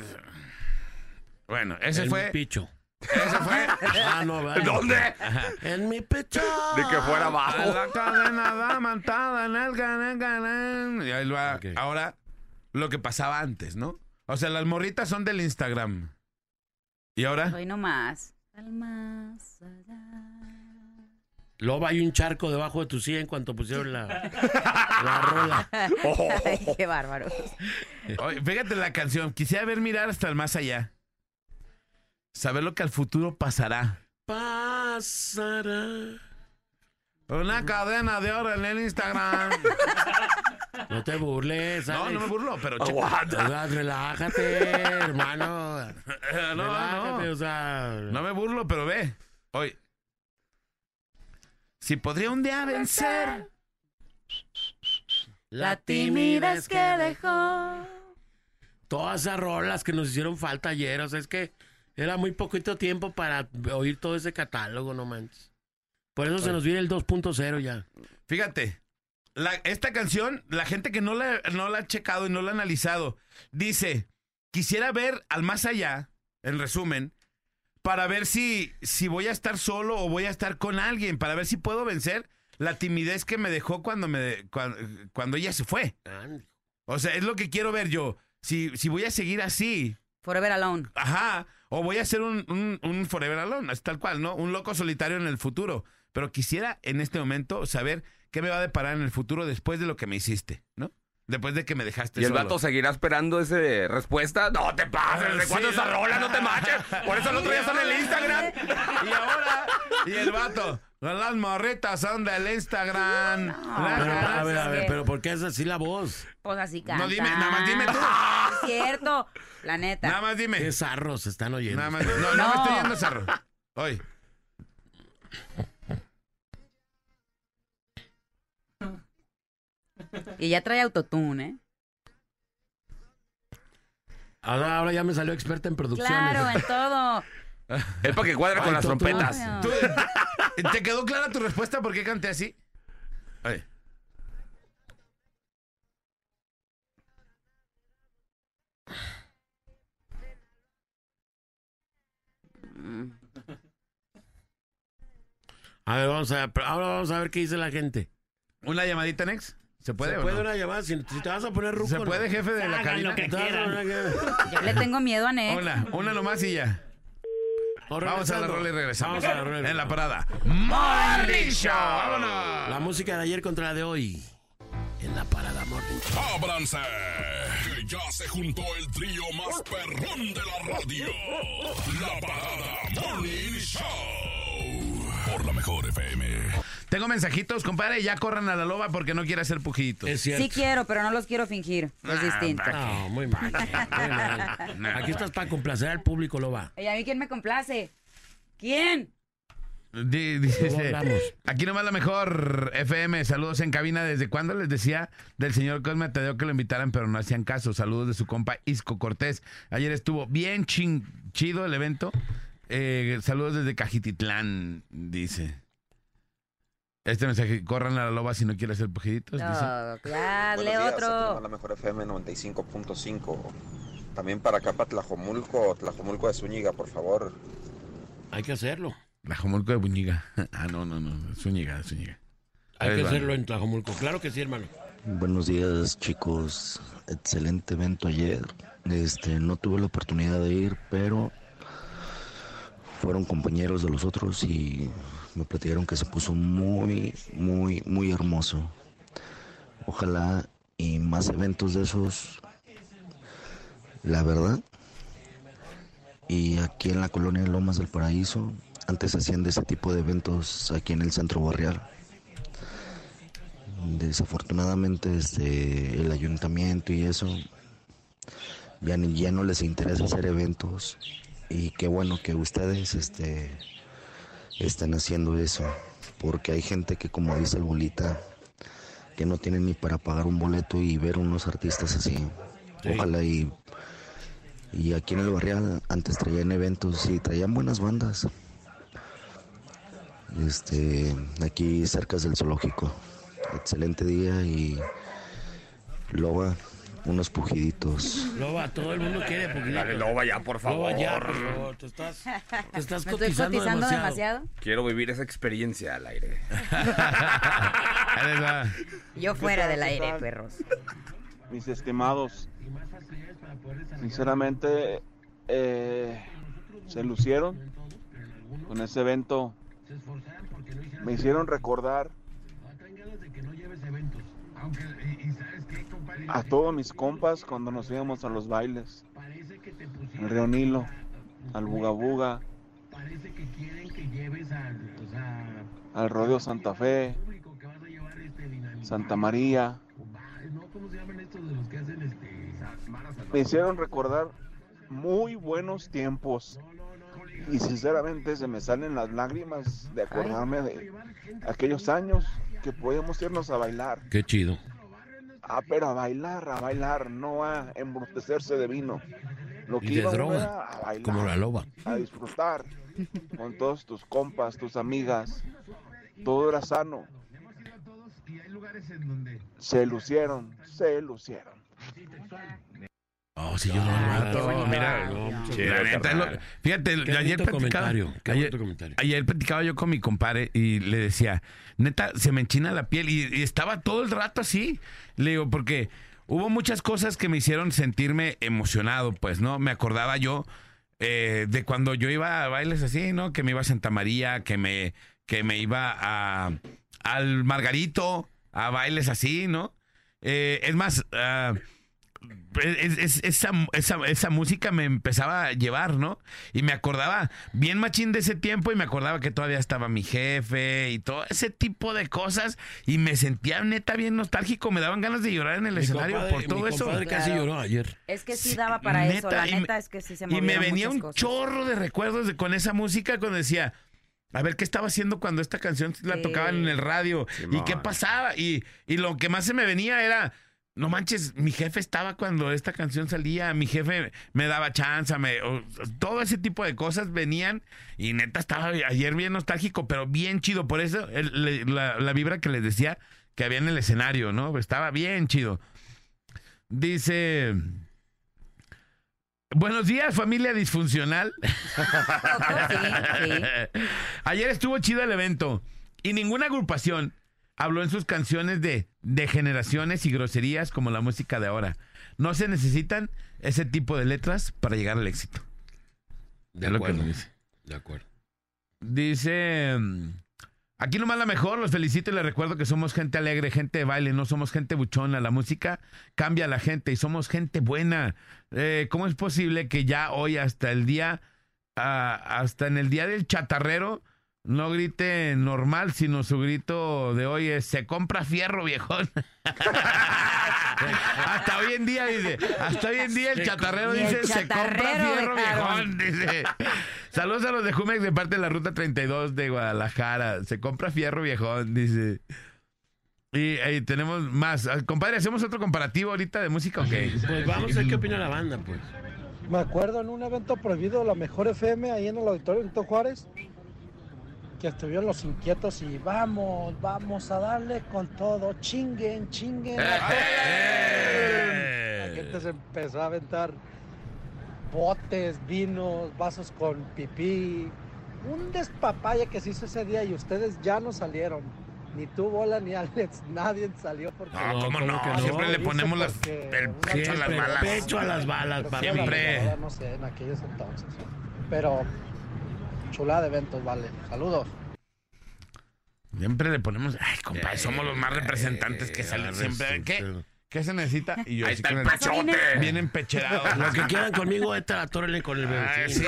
Bueno, ese en fue. mi picho. Ese fue. Ah, no, ¿verdad? ¿Dónde? En mi pecho. De que fuera abajo. la cadena diamantada en el ganan, ganan. Y ahí va. Ahora, lo que pasaba antes, ¿no? O sea, las morritas son del Instagram. ¿Y ahora? Hoy no más. Luego hay un charco debajo de tu silla en cuanto pusieron la, la rola. Ay, qué bárbaro. Oye, fíjate la canción. Quisiera ver mirar hasta el más allá. Saber lo que al futuro pasará. Pasará. Una cadena de oro en el Instagram. No te burles, No, Alex. no me burlo, pero checa. Aguanta. O sea, relájate, hermano. No, relájate, no. o sea. No me burlo, pero ve. Oye. Si podría un día vencer. La timidez que dejó. Todas esas rolas que nos hicieron falta ayer, o sea, es que era muy poquito tiempo para oír todo ese catálogo, no manches. Por eso se nos viene el 2.0 ya. Fíjate, la- esta canción, la gente que no la, no la ha checado y no la ha analizado, dice, quisiera ver al más allá, en resumen, para ver si, si voy a estar solo o voy a estar con alguien, para ver si puedo vencer la timidez que me dejó cuando, me, cuando, cuando ella se fue. O sea, es lo que quiero ver yo. Si, si voy a seguir así, Forever Alone. Ajá. O voy a ser un, un, un forever alone, es tal cual, ¿no? Un loco solitario en el futuro. Pero quisiera en este momento saber qué me va a deparar en el futuro después de lo que me hiciste, ¿no? Después de que me dejaste ¿Y el solo. vato seguirá esperando esa respuesta? No te pases, ¿de Sí, cuándo esa no. rola? No te manches. Por eso el otro día está en el Instagram. Y ahora, y el vato, las morritas son del Instagram. Pero, La- a ver, a ver, pero ¿por qué es así la voz? Pues así canta. No, dime, nada más dime tú. Es cierto. La neta. Nada más dime. ¿Qué zarros se están oyendo? Nada más, no, no, No. me estoy yendo zarro. Hoy. Y ya trae autotune, ¿eh? Ahora, ahora ya me salió experta en producciones. Claro, en todo. Es para que cuadre con Ay, las trompetas. ¿Tú- ¿Te quedó clara tu respuesta por qué canté así? A ver, vamos a ver, ahora vamos a ver qué dice la gente. ¿Una llamadita, Nex? ¿Se puede ¿Se puede no? una llamada? Si, si te vas a poner ruco, ¿Se puede, jefe de la cabina? lo que quieran. Yo le tengo miedo a Nex. Una, una nomás y ya. Vamos a la rola y regresamos. Vamos a la rola y En la parada. Morning Show. Vámonos. La música de ayer contra la de hoy. En la parada Morning Show. ¡Ábranse! Que ya se juntó el trío más perrón de la radio. La parada Morning Show. Por la mejor FM. Tengo mensajitos, compadre. Ya corran a la loba porque no quiere hacer pujitos. Es cierto. Sí quiero, pero no los quiero fingir. Es distinto. No, muy mal. Muy mal. Aquí estás para complacer al público, Loba. ¿Y a mí quién me complace? ¿Quién? Dice, hablamos. aquí nomás la mejor FM. Saludos en cabina. ¿Desde cuándo les decía del señor Cosme Tadeo que lo invitaran, pero no hacían caso? Saludos de su compa Isco Cortés. Ayer estuvo bien chin- chido el evento. Eh, saludos desde Cajititlán, dice. Este mensaje, corran a la loba si no quiere hacer pujiditos. dice. No, ya, Buenos lee otro. la mejor FM 95.5. También para acá, para Tlajomulco, Tlajomulco de Zúñiga, por favor. Hay que hacerlo. Tlajomulco de Buñiga. Ah, no, no, no. Zúñiga, Zúñiga. Hay Ahí que va. hacerlo en Tlajomulco. Claro que sí, hermano. Buenos días, chicos. Excelente evento ayer. Este, no tuve la oportunidad de ir, pero fueron compañeros de los otros y me platicaron que se puso muy, muy, muy hermoso. Ojalá y más eventos de esos. La verdad. Y aquí en la colonia Lomas del Paraíso, antes hacían de ese tipo de eventos aquí en el centro barrial. Desafortunadamente este, el ayuntamiento y eso ya, ni- ya no les interesa hacer eventos y qué bueno que ustedes este, estén haciendo eso porque hay gente que como dice el bolita que no tienen ni para pagar un boleto y ver unos artistas así. Sí. ojalá y y aquí en el barrial antes traían eventos y traían buenas bandas. Este aquí cerca del zoológico. Excelente día y loba unos pujiditos Loba, todo el mundo quiere pujiditos. Dale, Loba, ya, por favor. Loba, ya, por favor. Te estás, te estás ¿Me estoy cotizando, cotizando demasiado. demasiado? Quiero vivir esa experiencia al aire. Yo fuera del aire, perros. mis estimados, sinceramente eh, se lucieron con ese evento. Me hicieron recordar a todos mis compas cuando nos íbamos a los bailes. Al Río Nilo, al Buga Buga, al Rodeo Santa Fe, Santa María. Me hicieron recordar muy buenos tiempos. Y sinceramente se me salen las lágrimas de acordarme de aquellos años que podíamos irnos a bailar. Qué chido. Ah, pero a bailar, a bailar, no a embrutecerse de vino. Lo que Y de droga, a bailar, Como la loba. a disfrutar con todos tus compas, tus amigas. Todo era sano. Se lucieron, se lucieron. Oh, sí, yo no Vato, no, mira, no, la neta, lo- fíjate, Qué ayer platicaba, comentario. Qué ayer, comentario. ayer platicaba yo con mi compadre y le decía, neta, se me enchina la piel y, y estaba todo el rato así. Le digo, porque hubo muchas cosas que me hicieron sentirme emocionado, pues, ¿no? Me acordaba yo eh, de cuando yo iba a bailes así, ¿no? Que me iba a Santa María, que me, que me iba a, al Margarito, a bailes así, ¿no? Eh, es más, ah, es- es- esa, esa, esa música me empezaba a llevar, ¿no? Y me acordaba bien machín de ese tiempo y me acordaba que todavía estaba mi jefe y todo ese tipo de cosas y me sentía neta bien nostálgico, me daban ganas de llorar en el Mi escenario compadre- por todo mi eso. casi lloró ayer. Es que sí daba para eso. La neta, y me- neta es que sí se Y me venía un cosas. chorro de recuerdos de, con esa música cuando decía, a ver qué estaba haciendo cuando esta canción la Sí. tocaban en el radio y qué pasaba. Y, y lo que más se me venía era, no manches, mi jefe estaba cuando esta canción salía, mi jefe me daba chance, me, o- todo ese tipo de cosas venían y neta estaba ayer bien nostálgico, pero bien chido. Por eso el- le- la, la vibra que les decía que había en el escenario, ¿no? Estaba bien chido. Dice... Buenos días, familia disfuncional. Ayer estuvo chido el evento y ninguna agrupación habló en sus canciones de degeneraciones y groserías como la música de ahora. No se necesitan ese tipo de letras para llegar al éxito. De Es lo que acuerdo. dice. De acuerdo. Dice. mm, Aquí nomás la mejor, los felicito y les recuerdo que somos gente alegre, gente de baile, no somos gente buchona. La música cambia a la gente y somos gente buena. Eh, ¿Cómo es posible que ya hoy, hasta el día, ah, hasta en el día del chatarrero, no grite normal, sino su grito de hoy es: se compra fierro, viejón? hasta hoy en día, dice. Hasta hoy en día el chatarrero Y el dice: se compra fierro, viejón. Dice. Saludos a los de Jumex de parte de la ruta 32 de Guadalajara. Se compra fierro viejón, dice. Y ahí tenemos más. Ah, Compadre, ¿hacemos otro comparativo ahorita de música o qué? Pues vamos a ver qué opina la banda, pues. Me acuerdo en un evento prohibido de la Mejor FM ahí en el auditorio Benito Juárez que estuvieron los inquietos y vamos, vamos a darle con todo, chinguen, chinguen. toda la- gente se empezó a aventar botes, vinos, vasos con pipí. Un despapaya que se hizo ese día y ustedes ya no salieron. Ni tú, Bola, ni Alex, nadie salió porque... No, ¿cómo no? que no? Siempre le ponemos las- el pecho a las balas. pecho a las balas, Siempre. verdad, No sé, en aquellos entonces. Pero chulada de eventos, vale. Saludos. Siempre le ponemos. Ay, compadre, somos los más representantes que salen siempre. ¿Qué? ¿Qué se necesita? Y yo Ahí está el pechote. Bien empecherados. Los que quieran conmigo, esta atórale con el bebé. Sí.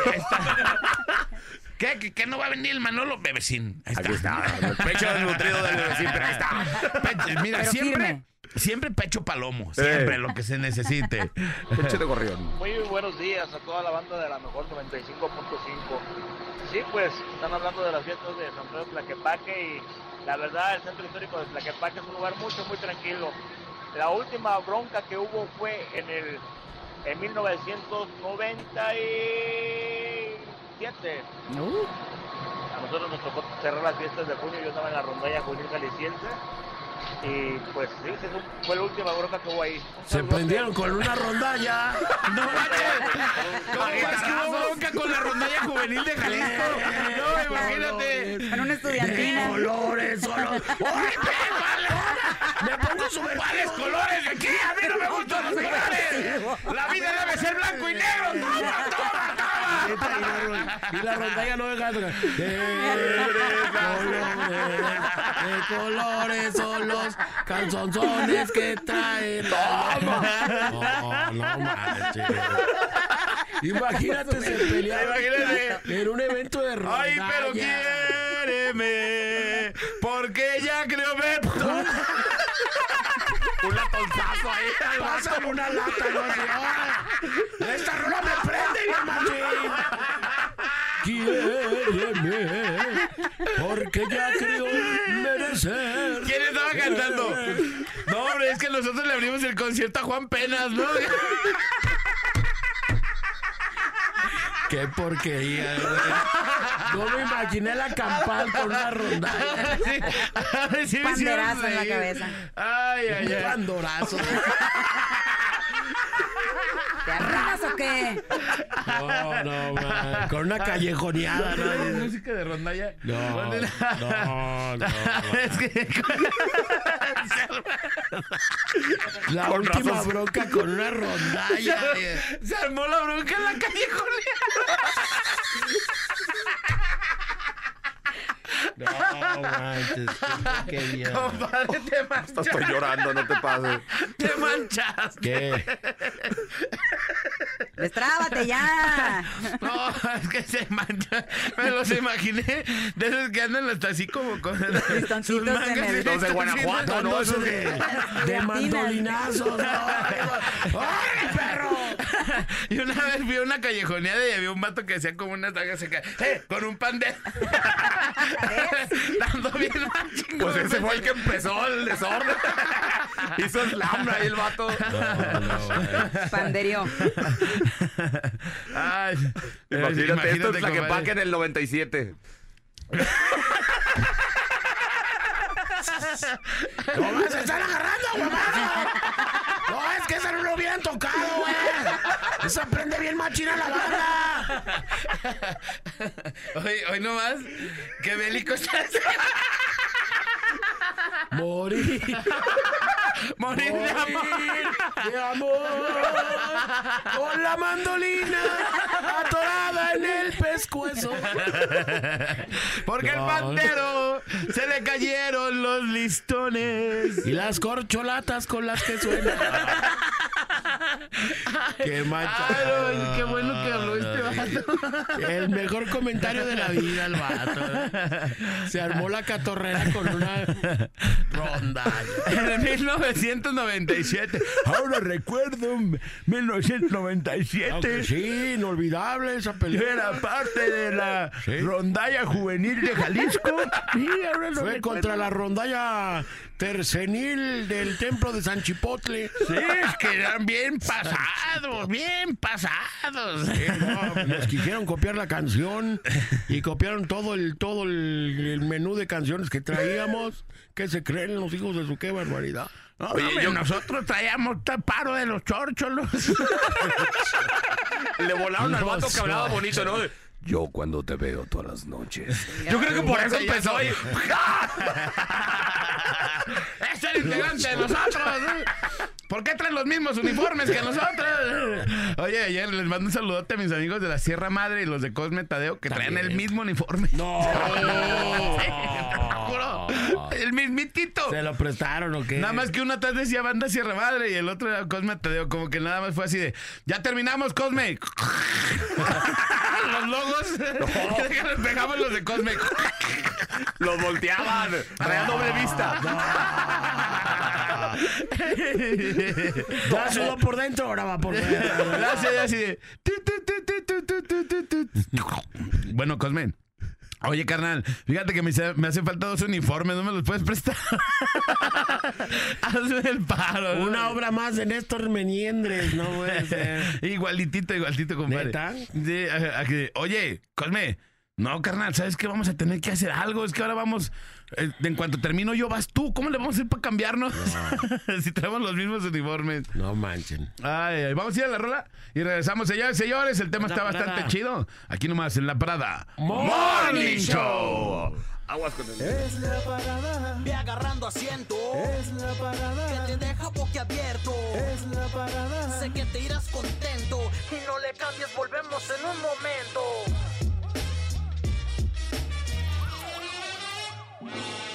¿Qué? ¿Que, que no va a venir el Manolo Bebecín? Ahí Aquí está. El pecho desnutrido del bebecín, pero ahí está. Pecho- mira, Pero siempre, firme. siempre pecho palomo. Siempre Eh. lo que se necesite. Pecho de gorrión. Muy buenos días a toda la banda de la mejor 95.5. Sí, pues están hablando de las fiestas de San Pedro de Tlaquepaque y la verdad el centro histórico de Tlaquepaque es un lugar mucho, muy tranquilo. La última bronca que hubo fue en el en 1997. A nosotros nos tocó cerrar las fiestas de junio, yo estaba en la rondalla juvenil jalisciense y pues sí, fue la última bronca que hubo ahí. Se prendieron con una rondalla. No manches. ¿Cómo es que hubo bronca con la rondalla juvenil de Jalisco? No, imagínate. Con una De estudiantina. colores, solo. ¡Ay, Me pongo su ¿Cuáles colores de aquí? A mí no me gustan los colores. La vida debe ser blanco y negro. Toma, toma, toma. Y la, y la rondalla no deja de tocar. De colores, de colores son los calzonzones que traen. No, no manches. Imagínate se pelearon en un evento de rondalla. Ay, pero quiéreme. Porque ya creo ver. Un latonzazo ahí. Una lata, no así. Esta rola me prende. Quiéreme, porque ya creo merecer. ¿Quién estaba cantando? No, hombre, es que nosotros le abrimos el concierto a Juan Penas, ¿no? Qué porquería, güey. No me imaginé la campal con una rondalla. Sí, sí hicieron Banderazo en la cabeza. Ay, ay, Un ay. pandorazo. ¿Te arruinas o qué? No, no, man. Con una callejoneada, ¿no? música de rondalla. No, no, no. Es que La Con última razón. bronca con una rondalla. se armó la bronca en la calle No, manches. Qué bien. Compadre, te manchaste. Estoy llorando, no te pases. Te manchaste. ¿Qué? Destrábate ya. No, es que se mancha. Me los imaginé de esos que andan hasta así como con sus en mangas. el- Los de Guanajuato, ¿no? Esos de, de- de mandolinazos. ¿no? ¡Ay, perro! Y una vez vi una callejoneada y había un vato que hacía como una taga seca. ¡Eh! Con un pan de. Dando bien macho. Pues ese fue el que empezó el desorden. Hizo slam ahí el vato. Panderio. Ay, Imagínate, esto es la que paque en el 97. ¡No más se están agarrando, mamá! No, es que esa no lo hubieran tocado, güey. Esa prende bien machina la banda. Hoy, hoy nomás, que bélico estás. Morir. Morir de amor. de amor. Con la mandolina atorada en el pescuezo. Porque al No. pantero se le cayeron los listones. Y las corcholatas con las que suena. Qué macha. Ay, qué bueno que habló este vato. El mejor comentario de la vida, el vato. Se armó la catorrera con una ronda. En 1997. Ahora recuerdo 1997. Aunque sí, inolvidable esa película. Era parte de la Sí. rondalla juvenil de Jalisco. Sí, ahora lo Fue recuerdo. contra la rondalla tercenil del templo de San Chipotle. Sí, es que eran bien pasados, bien pasados. Sí, no, nos quisieron copiar la canción y copiaron todo el todo el, el menú de canciones que traíamos. ¿Qué se creen los hijos de su qué barbaridad? No, hombre, nosotros traíamos paro de los chorcholos. Le volaron al No, vato que hablaba bonito, ¿no? Yo cuando te veo todas las noches. Yo creo que por eso empezó. y- ¡Es el integrante de nosotros! ¿Por qué traen los mismos uniformes que nosotros? Oye, ayer les mando un saludote a mis amigos de la Sierra Madre y los de Cosme Tadeo que traen el mismo uniforme. No. Sí, te lo juro. El mismitito. ¿Se lo prestaron o qué? Nada más que uno atrás decía banda Sierra Madre y el otro era Cosme Tadeo. Como que nada más fue así de, ya terminamos, Cosme. los logos. No. Pegaban los de Cosme. los volteaban. Real ah. doble vista. Ya sudó por dentro, ahora va por dentro. Gracias, así de. Bueno, Cosmen. Oye, carnal, fíjate que me, hace- me hace falta dos uniformes, ¿no me los puedes prestar? Hazme el paro. ¿no? Una obra más de Néstor Meniendres, no puede ser. Igualitito, igualitito, compadre. ¿Neta? Sí, a- a que- oye, Cosme, no, carnal, ¿sabes qué? Vamos a tener que hacer algo. Es que ahora vamos, en cuanto termino yo, vas tú. ¿Cómo le vamos a hacer para cambiarnos? si traemos los mismos uniformes. No manchen. Ay, ay, vamos a ir a la rola y regresamos, señores, señores. El tema La está bastante parada. chido. Aquí nomás, en la parada. Morning Show. Aguas con el... Es la parada. Ve agarrando asiento. Es la parada. Que te deja boquiabierto. Es la parada. Sé que te irás contento. Y no le cambies, volvemos en un momento. Thank you.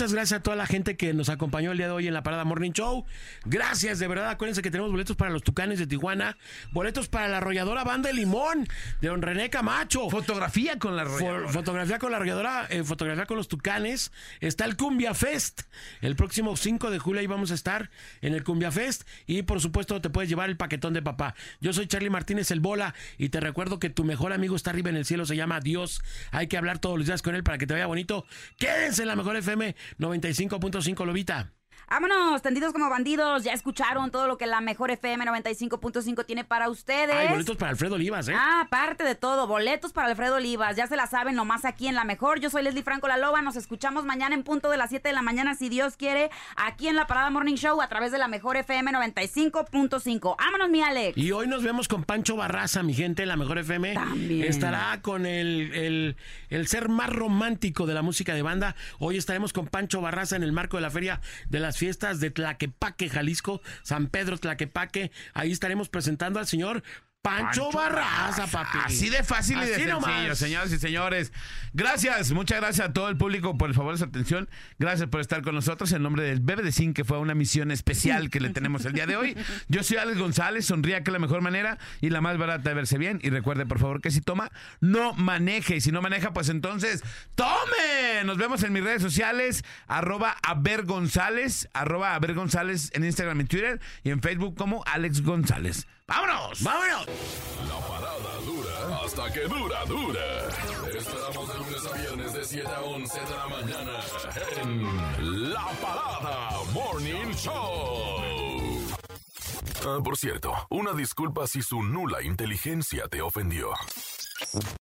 Muchas gracias a toda la gente que nos acompañó el día de hoy en la Parada Morning Show. Gracias, de verdad. Acuérdense que tenemos boletos para los Tucanes de Tijuana, boletos para la arrolladora Banda de Limón de Don René Camacho. Fotografía con la rola. fotografía con la arrolladora, eh, fotografía con los Tucanes. Está el Cumbia Fest. El próximo 5 de julio ahí vamos a estar en el Cumbia Fest. Y por supuesto te puedes llevar el paquetón de papá. Yo soy Charlie Martínez el Bola y te recuerdo que tu mejor amigo está arriba en el cielo, se llama Dios. Hay que hablar todos los días con él para que te vaya bonito. Quédense en la mejor FM 95.5 Lobita. Vámonos, tendidos como bandidos. Ya escucharon todo lo que la mejor FM 95.5 tiene para ustedes. Hay boletos para Alfredo Olivas, ¿eh? Ah, aparte de todo, boletos para Alfredo Olivas. Ya se la saben nomás aquí en La Mejor. Yo soy Leslie Franco La Loba. Nos escuchamos mañana en punto de las 7 de la mañana, si Dios quiere, aquí en la Parada Morning Show a través de La Mejor FM 95.5. Vámonos, mi Alex. Y hoy nos vemos con Pancho Barraza, mi gente, la mejor FM. También. Estará con el, el- el ser más romántico de la música de banda. Hoy estaremos con Pancho Barraza en el marco de la Feria de las Fiestas de Tlaquepaque, Jalisco, San Pedro Tlaquepaque. Ahí estaremos presentando al señor Pancho, Barraza, papi. Así de fácil y de Así sencillo, nomás. señoras y señores. Gracias, muchas gracias a todo el público por el favor de su atención. Gracias por estar con nosotros en nombre del Bebe de Zinc, que fue una misión especial que le tenemos el día de hoy. Yo soy Alex González, sonría que la mejor manera y la más barata de verse bien. Y recuerde, por favor, que si toma, no maneje. Y si no maneja, pues entonces, ¡tome! Nos vemos en mis redes sociales, arroba Aver González, arroba Aver González en Instagram y Twitter y en Facebook como Alex González. ¡Vámonos! ¡Vámonos! La parada dura hasta que dura, dura. Esperamos de lunes a viernes de 7 a 11 de la mañana en La Parada Morning Show. Ah, por cierto, una disculpa si su nula inteligencia te ofendió.